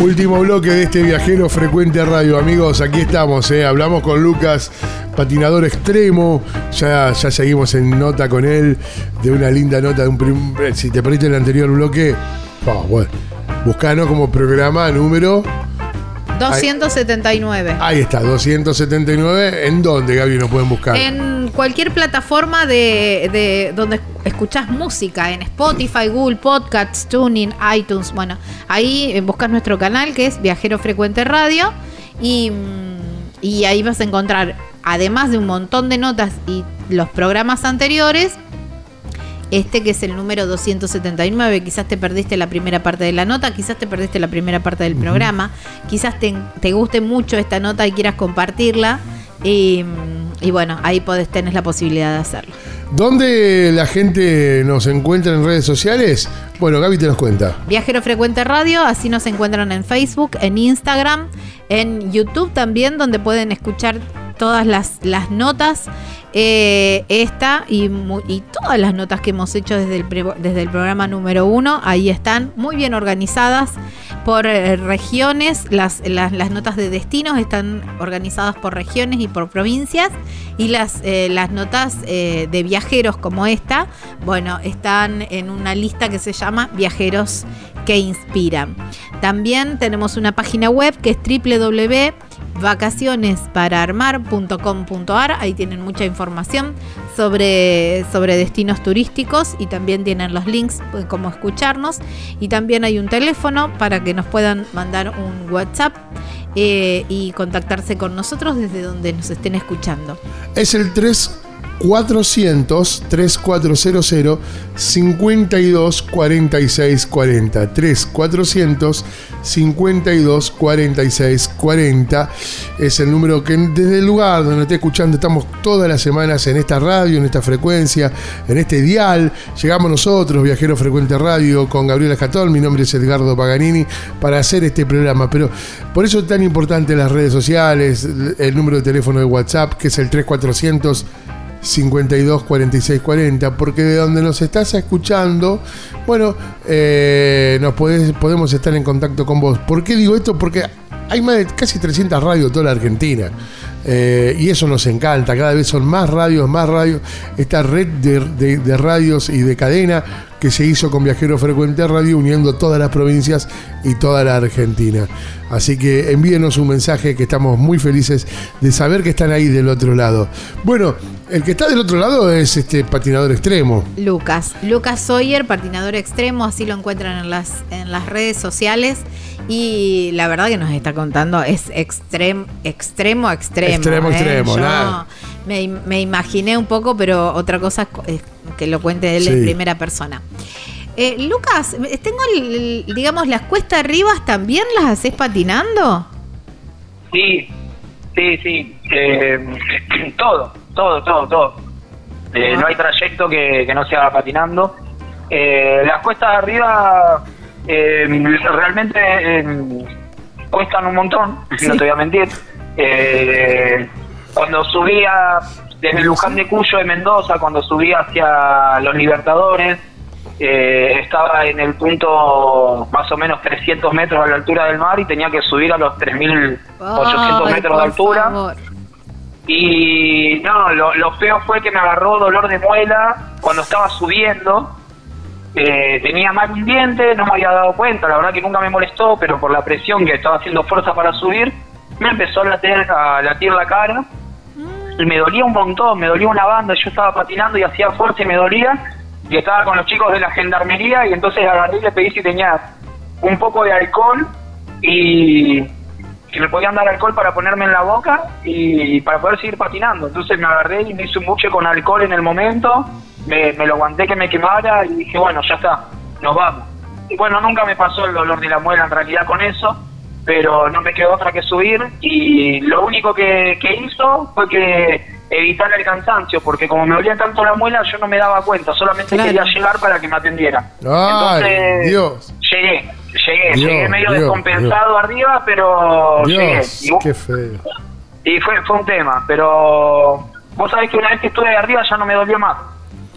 Último bloque de este viajero frecuente radio, amigos. Aquí estamos, ¿eh? hablamos con Lucas, patinador extremo. Ya, ya seguimos en nota con él, de una linda nota de un prim- Si te perdiste el anterior bloque, oh, bueno, como programa número. 279. Ahí está, 279. ¿En dónde, Gaby, nos pueden buscar? En cualquier plataforma de, de donde escuchás música, en Spotify, Google Podcasts, Tuning, iTunes, bueno, ahí eh, buscas nuestro canal que es Viajero Frecuente Radio y, mm, y ahí vas a encontrar, además de un montón de notas y los programas anteriores, este que es el número 279, quizás te perdiste la primera parte de la nota, quizás te perdiste la primera parte del programa, quizás te, te guste mucho esta nota y quieras compartirla. Y, y bueno, ahí podés, tenés la posibilidad de hacerlo. ¿Dónde la gente nos encuentra en redes sociales? Bueno, Gaby te nos cuenta. Viajero Frecuente Radio, así nos encuentran en Facebook, en Instagram, en YouTube también, donde pueden escuchar todas las, las notas. eh, esta y, y todas las notas que hemos hecho desde el, desde el programa número uno, ahí están muy bien organizadas por eh, regiones. Las, las, las notas de destinos están organizadas por regiones y por provincias. Y las, eh, las notas eh, de viajeros como esta, bueno, están en una lista que se llama Viajeros que inspiran. También tenemos una página web que es www.vacacionesparaarmar.com.ar. Ahí tienen mucha información sobre, sobre destinos turísticos y también tienen los links de cómo escucharnos. Y también hay un teléfono para que nos puedan mandar un WhatsApp eh, y contactarse con nosotros desde donde nos estén escuchando. Es el 3 400 3400 52 46 40 3 400 52 46 40 es el número que desde el lugar donde esté escuchando estamos todas las semanas en esta radio, en esta frecuencia, en este dial. Llegamos nosotros, Viajero Frecuente Radio, con Gabriela Catón, mi nombre es Edgardo Paganini, para hacer este programa. Pero por eso es tan importante las redes sociales, el número de teléfono de WhatsApp, que es el 3400 52 46 40, porque de donde nos estás escuchando, bueno, eh, nos podés- podemos estar en contacto con vos. ¿Por qué digo esto? Porque hay más de casi 300 radios toda la Argentina. Eh, y eso nos encanta, cada vez son más radios, más radios. Esta red de, de- de radios y de cadena que se hizo con Viajero Frecuente Radio, uniendo todas las provincias y toda la Argentina. Así que envíenos un mensaje que estamos muy felices de saber que están ahí del otro lado. Bueno, el que está del otro lado es este patinador extremo. Lucas, Lucas Sawyer, patinador extremo, así lo encuentran en las, en las redes sociales. Y la verdad que nos está contando es extrem, extremo, extremo. Extremo, ¿eh? extremo, Yo nada. Me, me imaginé un poco, pero otra cosa es co- es que lo cuente él Sí. en primera persona. Eh, Lucas, tengo, el- el- digamos, las cuestas arriba también las haces patinando. Sí, sí, sí. eh, todo, todo, todo, todo. Eh, no hay trayecto que, que no se haga patinando. Eh, las cuestas de arriba eh, realmente eh, cuestan un montón, no te voy a mentir. Eh, cuando subía desde Luján de Cuyo de Mendoza, cuando subía hacia los Libertadores, eh, estaba en el punto más o menos 300 metros a la altura del mar y tenía que subir a los 3.800 Ay, metros de altura. favor. Y no, lo, lo feo fue que me agarró dolor de muela cuando estaba subiendo. Eh, tenía mal un diente, no me había dado cuenta, la verdad que nunca me molestó, pero por la presión que estaba haciendo fuerza para subir, me empezó a latir, a latir la cara. Y me dolía un montón, me dolía una banda, yo estaba patinando y hacía fuerza y me dolía, y estaba con los chicos de la gendarmería y entonces agarré y le pedí si tenía un poco de alcohol y que me podían dar alcohol para ponerme en la boca y para poder seguir patinando. Entonces me agarré y me hice un buche con alcohol en el momento, me, me lo aguanté que me quemara y dije, bueno, ya está, nos vamos. Y bueno, nunca me pasó el dolor de la muela en realidad con eso, pero no me quedó otra que subir y lo único que, que hizo fue que evitar el cansancio, porque como me dolía tanto la muela yo no me daba cuenta, solamente Claro. quería llegar para que me atendieran. ¡Ay, Entonces, Dios! Llegué, llegué, Dios, llegué medio Dios, descompensado arriba, pero llegué. Y, qué feo. y fue, fue un tema, pero vos sabés que una vez que estuve ahí arriba ya no me dolió más.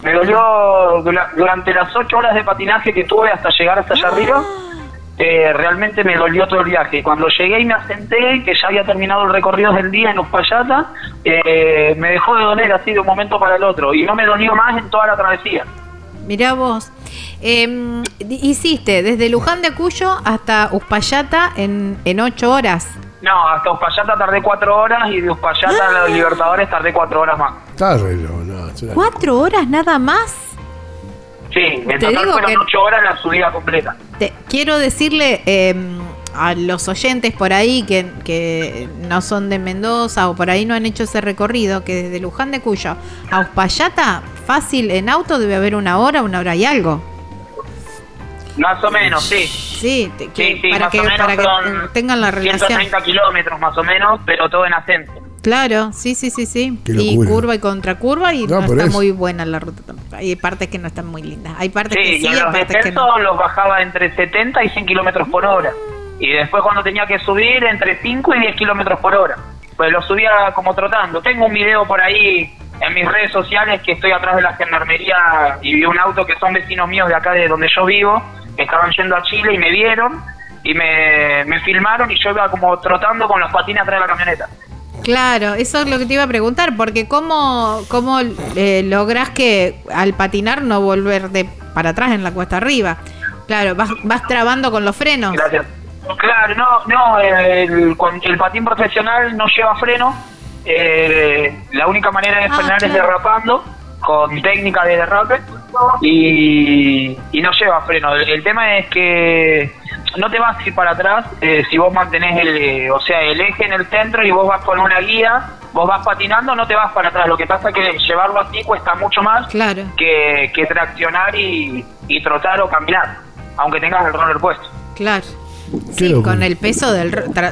Me dolió dura- durante las ocho horas de patinaje que tuve hasta llegar hasta allá arriba. eh, realmente me dolió todo el viaje. Cuando llegué y me asenté, que ya había terminado el recorrido del día en Uspallata, eh, me dejó de doler así de un momento para el otro. Y no me dolió más en toda la travesía. Mirá vos. Eh, hiciste desde Luján de Cuyo hasta Uspallata en, en ocho horas. No, hasta Uspallata tardé cuatro horas y de Uspallata a los Libertadores tardé cuatro horas más. Está re loco, no, es una- ¿Cuatro horas nada más? Sí, en Te total digo fueron que- ocho horas la subida completa. Te- quiero decirle eh, a los oyentes por ahí que, que no son de Mendoza o por ahí no han hecho ese recorrido, que desde Luján de Cuyo a Uspallata, fácil en auto debe haber una hora, una hora y algo. Más o menos, sí. Sí, te- que- Sí, sí, para más que, o menos para que son tengan la relación. 130 kilómetros más o menos, pero todo en ascenso. Claro, sí, sí, sí, sí. Y curva y contracurva y No, está muy buena la ruta. tampoco. Hay partes que no están muy lindas. Hay partes que Sí, y hay los partes que descensos no. los bajaba entre 70 y 100 kilómetros por hora. Y después cuando tenía que subir entre 5 y 10 kilómetros por hora. Pues lo subía como trotando. Tengo un video por ahí en mis redes sociales que estoy atrás de la gendarmería y vi un auto que son vecinos míos de acá de donde yo vivo, que estaban yendo a Chile y me vieron y me, me filmaron y yo iba como trotando con los patines atrás de la camioneta. Claro, eso es lo que te iba a preguntar, porque ¿cómo, cómo eh, lográs que al patinar no volver de para atrás en la cuesta arriba? Claro, vas, vas trabando con los frenos. Gracias. Claro, no, no, el, el patín profesional no lleva freno. eh, la única manera de Ah, frenar es derrapando con técnica de derrape y, y no lleva freno. El, el tema es que no te vas a ir para atrás eh, si vos mantenés el, o sea, el eje en el centro y vos vas con una guía, vos vas patinando, no te vas para atrás. Lo que pasa es que llevarlo así cuesta mucho más Claro. que, que traccionar y, y trotar o caminar, aunque tengas el roller puesto. Claro. Sí, con el peso del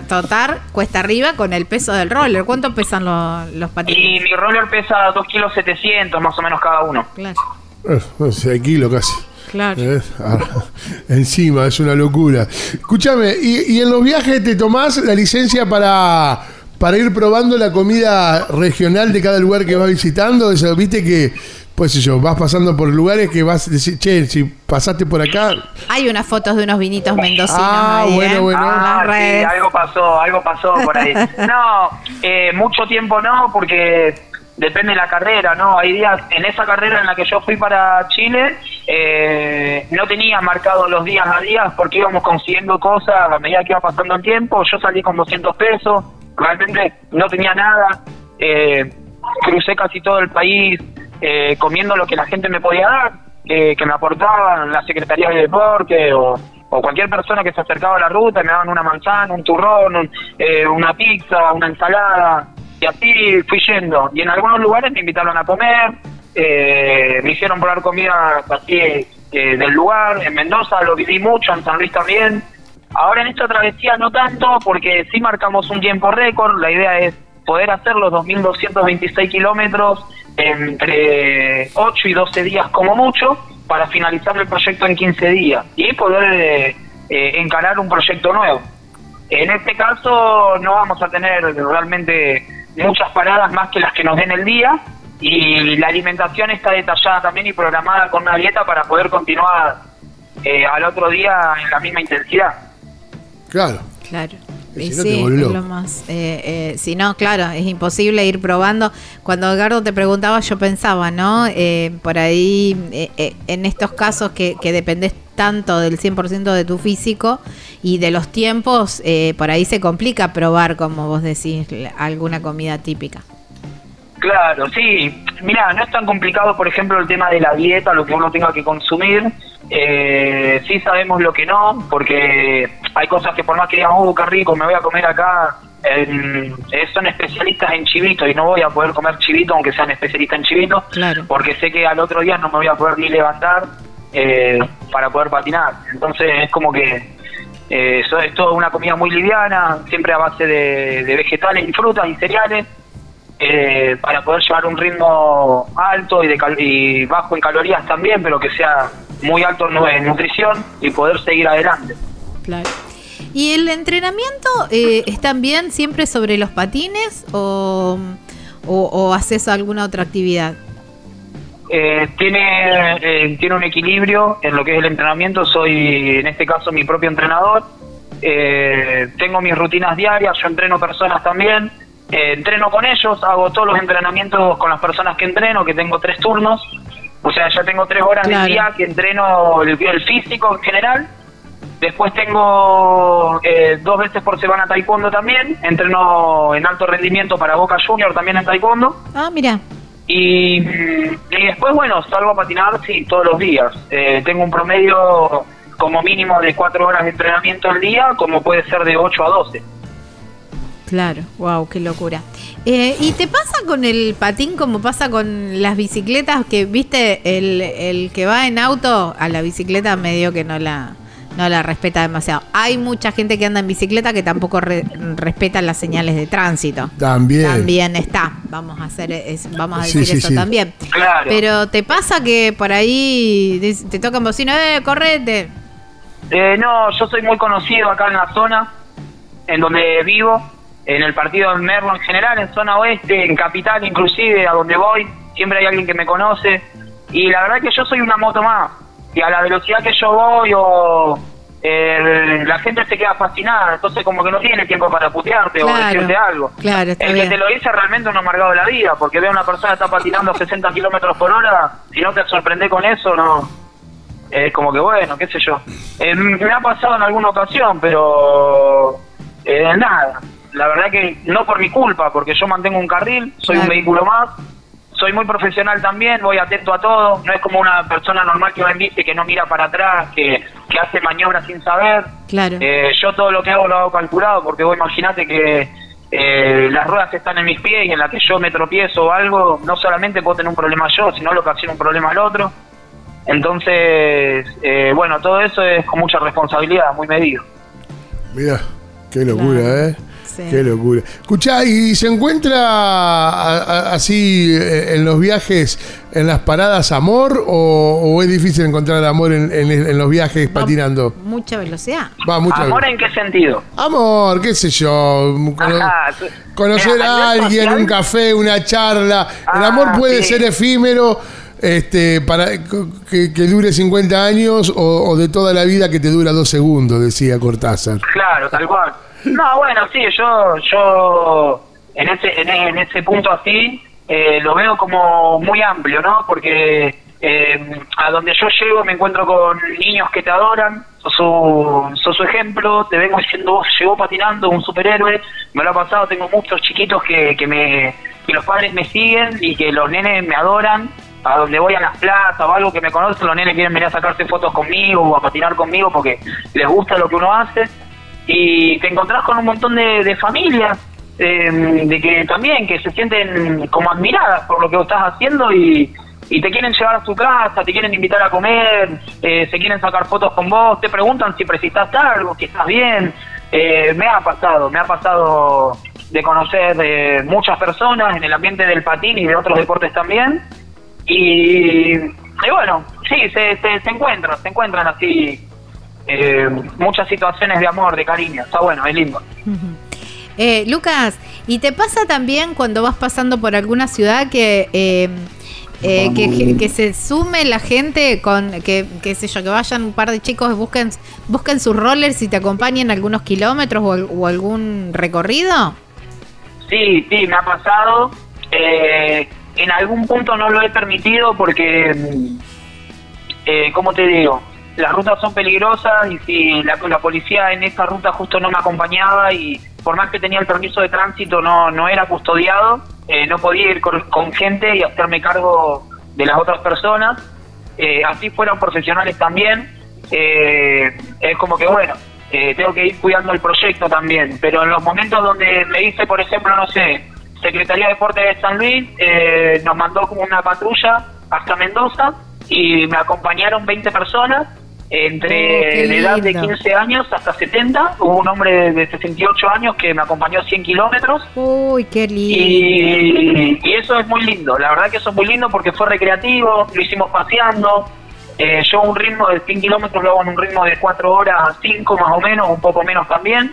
trotar cuesta arriba con el peso del roller. ¿Cuánto pesan lo- los Y patines? mi roller pesa 2 kilos 700 más o menos cada uno. Claro, Eh, no sé, kilo casi. claro. Eh, ah, Encima, es una locura. Escúchame, ¿y, y en los viajes te tomás la licencia para, para ir probando la comida regional de cada lugar que vas visitando? Eso, Viste que, pues yo, vas pasando por lugares que vas a decir, che, si pasaste por acá. Hay unas fotos de unos vinitos mendocinos. Ah, ahí, bueno, ¿eh? bueno. En Ah, sí, algo pasó, algo pasó por ahí. No, eh, mucho tiempo no, porque depende de la carrera, ¿no? Hay días, en esa carrera en la que yo fui para Chile, eh, no tenía marcado los días a días porque íbamos consiguiendo cosas a medida que iba pasando el tiempo. Yo salí con 200 pesos, realmente no tenía nada. Eh, crucé casi todo el país eh, comiendo lo que la gente me podía dar, que me aportaban la Secretaría de Deporte o, o cualquier persona que se acercaba a la ruta, me daban una manzana, un turrón, un- eh, una pizza, una ensalada, y así fui yendo. Y en algunos lugares me invitaron a comer, eh, me hicieron probar comida así eh, del lugar, en Mendoza lo viví mucho, en San Luis también. Ahora en esta travesía no tanto, porque sí marcamos un tiempo récord, la idea es poder hacer los 2.226 kilómetros entre 8 y 12 días como mucho, para finalizar el proyecto en 15 días y poder eh, eh, encarar un proyecto nuevo. En este caso no vamos a tener realmente muchas paradas más que las que nos den el día y la alimentación está detallada también y programada con una dieta para poder continuar eh, al otro día en la misma intensidad. Claro. Claro. Y Y si no, sí, es lo más. Eh, eh, si no, claro, es imposible ir probando. Cuando Edgardo te preguntaba, yo pensaba, ¿no? Eh, por ahí, eh, eh, en estos casos que, que dependes tanto del 100% de tu físico y de los tiempos, eh, por ahí se complica probar, como vos decís, alguna comida típica. Claro, sí. Mira, no es tan complicado, por ejemplo, el tema de la dieta, lo que uno tenga que consumir. Eh, sí sabemos lo que no, porque hay cosas que por más que digamos, oh, qué rico, me voy a comer acá. en- eh, son especialistas en chivito y no voy a poder comer chivito aunque sean especialistas en chivito Claro. porque sé que al otro día no me voy a poder ni levantar eh, para poder patinar entonces es como que eh, eso es toda una comida muy liviana siempre a base de, de vegetales y frutas y cereales eh, para poder llevar un ritmo alto y, de cal- y bajo en calorías también, pero que sea muy alto en nu- en nutrición y poder seguir adelante. Claro. ¿Y el entrenamiento eh, es también siempre sobre los patines o, o, o haces alguna otra actividad? Eh, tiene, eh, tiene un equilibrio en lo que es el entrenamiento, soy en este caso mi propio entrenador, Eh, tengo mis rutinas diarias, yo entreno personas también, Eh, entreno con ellos, hago todos los entrenamientos con las personas que entreno, que tengo tres turnos, o sea, ya tengo tres horas Claro. del día que entreno el, el físico en general. Después tengo eh, dos veces por semana taekwondo también, entreno en alto rendimiento para Boca Junior también en taekwondo. Ah, mira. Y, y después, bueno, salgo a patinar, sí, todos los días. Eh, tengo un promedio como mínimo de cuatro horas de entrenamiento al día, como puede ser de 8 a 12. Claro, wow, qué locura. Eh, ¿Y te pasa con el patín como pasa con las bicicletas? Que viste, el, el que va en auto a la bicicleta medio que no la, no la respeta demasiado. Hay mucha gente que anda en bicicleta que tampoco re- respeta las señales de tránsito. También. También está, vamos a hacer, es- vamos a decir sí, eso sí. también. Claro. Pero te pasa que por ahí te tocan bocina, eh, correte. Eh, no, yo soy muy conocido acá en la zona, en donde vivo, en el partido del Merlo en general, en zona oeste, en capital inclusive, a donde voy, siempre hay alguien que me conoce. Y la verdad que yo soy una moto más. Y a la velocidad que yo voy o... eh, la gente se queda fascinada, entonces como que no tiene tiempo para putearte o decirte algo. claro, está El bien. que te lo dice realmente un amargado de la vida, porque ve a una persona que está patinando a 60 kilómetros por hora, si no te sorprende con eso, no Es como que bueno, qué sé yo. Eh, me ha pasado en alguna ocasión, pero eh, nada. La verdad que no por mi culpa, porque yo mantengo un carril, soy un vehículo más. Soy muy profesional también, voy atento a todo. No es como una persona normal que va en bici, que no mira para atrás, que, que hace maniobras sin saber. Claro. Eh, yo todo lo que hago lo hago calculado, porque vos imaginate que eh, las ruedas están en mis pies y en la que yo me tropiezo o algo, no solamente puedo tener un problema yo, sino lo ocasiona un problema al otro. Entonces, eh, bueno, todo eso es con mucha responsabilidad, muy medido. Mira, qué locura, Claro. ¿eh? Sí. Qué locura. Escuchá, ¿y se encuentra a- a- así eh, en los viajes, en las paradas, amor? ¿O, o es difícil encontrar amor en, en- en los viajes patinando? Mucha velocidad. Va, ¿Amor en qué sentido? Amor, qué sé yo. cono- Ajá, tú- conocer Mira, a alguien, social- un café, una charla. El Ah, amor puede sí. ser efímero. Este, para que, que dure 50 años o, o de toda la vida que te dura dos segundos, decía Cortázar. Claro, tal cual. No, bueno, sí, yo, yo en ese, en, ese punto así eh, lo veo como muy amplio, ¿no? Porque eh, a donde yo llego me encuentro con niños que te adoran, sos su, sos su ejemplo, te vengo diciendo vos llegó patinando, un superhéroe, me lo ha pasado, tengo muchos chiquitos que, que me que los padres me siguen y que los nenes me adoran, a donde voy a las plazas o algo que me conocen, los nenes quieren venir a sacarse fotos conmigo o a patinar conmigo porque les gusta lo que uno hace y te encontrás con un montón de, familias eh, de que también que se sienten como admiradas por lo que vos estás haciendo y, te quieren llevar a su casa, te quieren invitar a comer, eh, se quieren sacar fotos con vos, te preguntan si precisas algo, si estás bien. Eh, me ha pasado, me ha pasado de conocer de muchas personas en el ambiente del patín y de otros deportes también. Y, bueno, sí, se, se encuentran, se encuentran así eh, muchas situaciones de amor, de cariño. Está bueno, es lindo. Eh, Lucas, ¿y te pasa también cuando vas pasando por alguna ciudad que, eh, eh, que, que se sume la gente con, que, qué sé yo, que vayan un par de chicos, busquen, busquen sus rollers y te acompañen algunos kilómetros o, al- o algún recorrido? Sí, sí, me ha pasado. Eh, en algún punto no lo he permitido porque, mm, eh, ¿cómo te digo? Las rutas son peligrosas y si la, policía en esta ruta justo no me acompañaba y por más que tenía el permiso de tránsito no, no era custodiado, eh, no podía ir con, gente y hacerme cargo de las otras personas. Eh, así fueron profesionales también. Eh, es como que bueno, eh, tengo que ir cuidando el proyecto también, pero en los momentos donde me dice, por ejemplo, no sé, Secretaría de Deportes de San Luis nos mandó como una patrulla hasta Mendoza y me acompañaron 20 personas entre Oh, de edad de lindo. 15 años hasta 70. Hubo un hombre de 68 años que me acompañó 100 kilómetros. Uy, qué lindo. Y, y eso es muy lindo, la verdad que eso es muy lindo porque fue recreativo, lo hicimos paseando. Eh, yo un ritmo de 100 kilómetros lo hago en un ritmo de 4 horas a 5 más o menos, un poco menos también.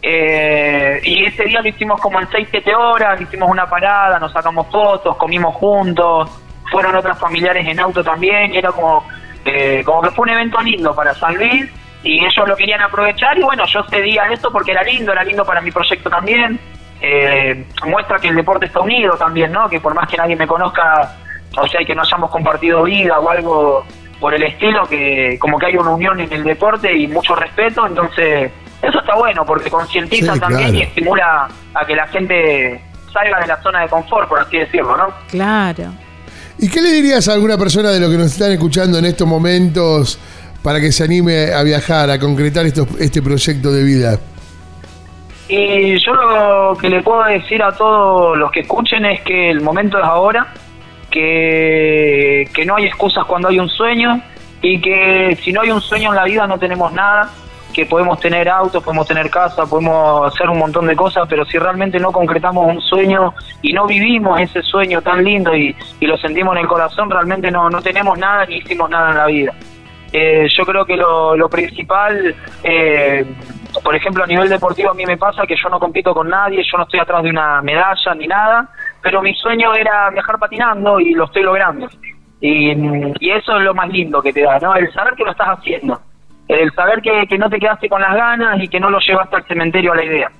Eh, y ese día lo hicimos como en 6-7 horas, hicimos una parada, nos sacamos fotos, comimos juntos, fueron otras familiares en auto también, y era como, eh, como que fue un evento lindo para San Luis y ellos lo querían aprovechar y bueno, yo cedí a esto porque era lindo, era lindo para mi proyecto también. Eh, muestra que el deporte está unido también, ¿no? Que por más que nadie me conozca, o sea, que no hayamos compartido vida o algo por el estilo, que como que hay una unión en el deporte y mucho respeto, entonces eso está bueno porque concientiza Sí, también claro. y estimula a que la gente salga de la zona de confort, por así decirlo, ¿no? Claro. ¿Y qué le dirías a alguna persona de los que nos están escuchando en estos momentos para que se anime a viajar, a concretar este proyecto de vida? Y yo lo que le puedo decir a todos los que escuchen es que el momento es ahora, que, que no hay excusas cuando hay un sueño y que si no hay un sueño en la vida no tenemos nada, que podemos tener autos, podemos tener casa, podemos hacer un montón de cosas, pero si realmente no concretamos un sueño y no vivimos ese sueño tan lindo y, y lo sentimos en el corazón, realmente no, no tenemos nada ni hicimos nada en la vida. Eh, yo creo que lo, lo principal, eh, por ejemplo, a nivel deportivo a mí me pasa que yo no compito con nadie, yo no estoy atrás de una medalla ni nada, pero mi sueño era viajar patinando y lo estoy logrando. Y, y eso es lo más lindo que te da, ¿no? El saber que lo estás haciendo, el saber que, que no te quedaste con las ganas y que no lo llevaste al cementerio a la idea.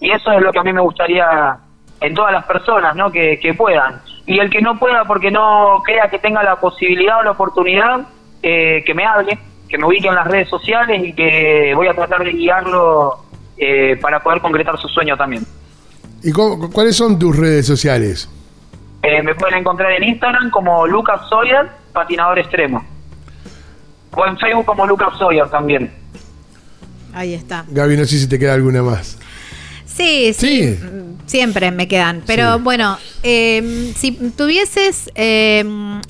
Y eso es lo que a mí me gustaría en todas las personas, ¿no? Que, que puedan. Y el que no pueda porque no crea que tenga la posibilidad o la oportunidad, eh, que me hable, que me ubique en las redes sociales y que voy a tratar de guiarlo eh, para poder concretar su sueño también. ¿Y cómo- cuáles son tus redes sociales? Eh, me pueden encontrar en Instagram como Lucas Sawyer, patinador extremo. O en Facebook como Lucas Sawyer también. Ahí está. Gaby, no sé si te queda alguna más. Sí, sí. Sí. Siempre me quedan. Pero Sí. bueno, eh, si tuvieses eh,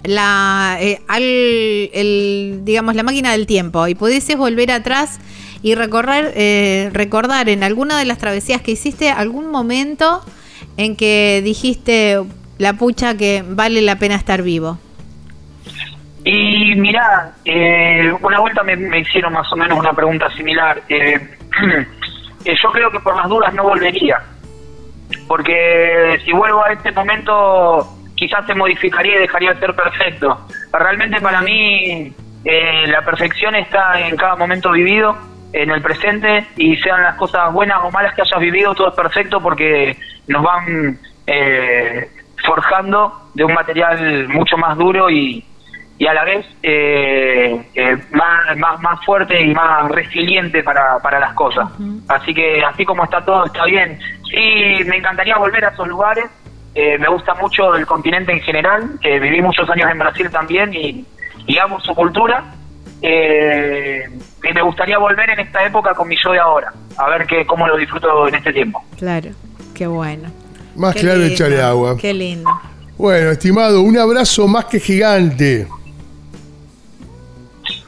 la, eh, al, el, digamos, la máquina del tiempo y pudieses volver atrás y recorrer, eh, recordar en alguna de las travesías que hiciste algún momento en que dijiste la pucha que vale la pena estar vivo. Y mirá, eh, una vuelta me, hicieron más o menos una pregunta similar. Eh, eh, yo creo que por las dudas no volvería. Porque si vuelvo a este momento, quizás se modificaría y dejaría de ser perfecto. Realmente para mí, eh, la perfección está en cada momento vivido, en el presente, y sean las cosas buenas o malas que hayas vivido, todo es perfecto porque nos van eh, forjando de un material mucho más duro y, y a la vez eh, eh, más, más, más fuerte y más resiliente para, para las cosas. Así que así como está todo, está bien. Sí, me encantaría volver a esos lugares. Eh, me gusta mucho el continente en general. Eh, viví muchos años en Brasil también y, y amo su cultura. Eh, y me gustaría volver en esta época con mi yo de ahora, a ver que, cómo lo disfruto en este tiempo. Claro, qué bueno. Más Qué claro, lindo, echarle agua. Qué lindo. Bueno, estimado, un abrazo más que gigante.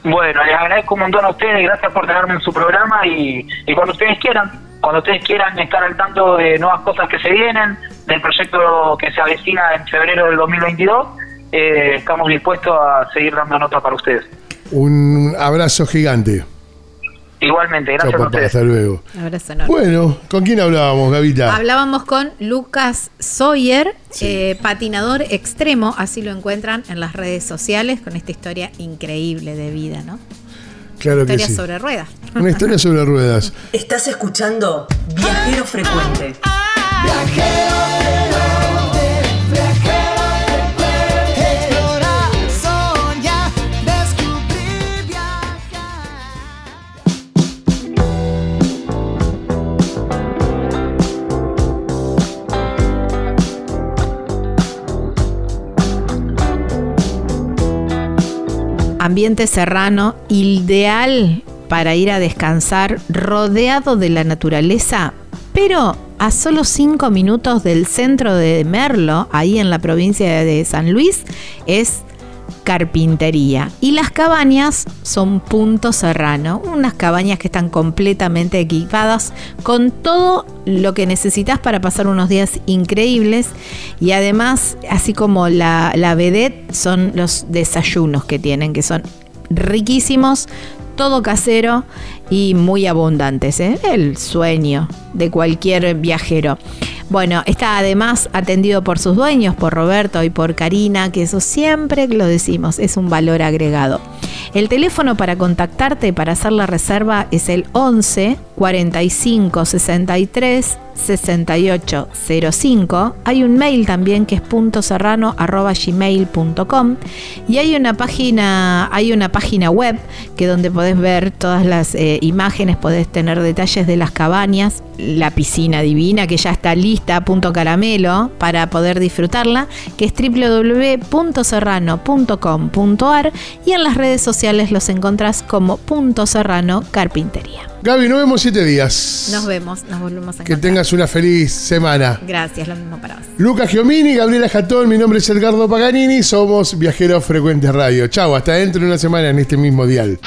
Bueno, les agradezco un montón a ustedes, gracias por tenerme en su programa y, cuando ustedes quieran, cuando ustedes quieran estar al tanto de nuevas cosas que se vienen, del proyecto que se avecina en febrero del 2022, eh, estamos dispuestos a seguir dando nota para ustedes. Un abrazo gigante. Igualmente, gracias a papá, ustedes. hasta luego. Abrazo enorme. Bueno, ¿con quién hablábamos, Gavita? Hablábamos con Lucas Sawyer, eh, patinador extremo, así lo encuentran en las redes sociales, con esta historia increíble de vida, ¿no? Claro que Historia sí. sobre ruedas. Una historia sobre ruedas. Estás escuchando Viajero Frecuente. Explorar, Ambiente serrano, ideal para ir a descansar, rodeado de la naturaleza, pero a solo 5 minutos del centro de Merlo, ahí en la provincia de San Luis, es carpintería. Y las cabañas son Punto Serrano, unas cabañas que están completamente equipadas con todo lo que necesitas para pasar unos días increíbles. Y además, así como la, la vedette, son los desayunos que tienen, que son riquísimos, todo casero y muy abundantes. ¿eh? El sueño de cualquier viajero. Bueno, está además atendido por sus dueños, por Roberto y por Karina, que eso siempre lo decimos, es un valor agregado. El teléfono para contactarte para hacer la reserva es el 11 45 63 68 05. Hay un mail también que es puntoserrano arroba gmail.com y hay una página, hay una página web que donde podés ver todas las eh, imágenes, podés tener detalles de las cabañas, la piscina divina que ya está lista punto caramelo para poder disfrutarla, que es www.serrano.com.ar y en las redes sociales los encontrás como Punto Serrano Carpintería. Gaby, nos vemos siete días. Nos vemos, nos volvemos a Que encontrar. tengas una feliz semana. Gracias, lo mismo para vos. Lucas Giomini, Gabriela Jatón, mi nombre es Edgardo Paganini, somos Viajeros Frecuentes Radio. Chau, hasta dentro de una semana en este mismo dial.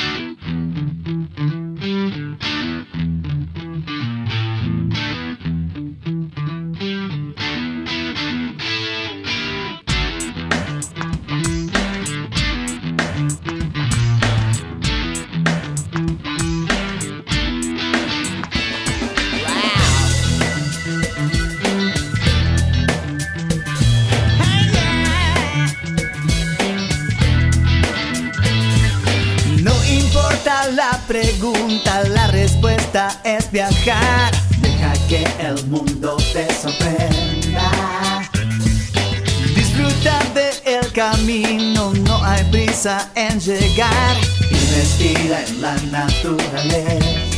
En llegar y respira en la naturaleza.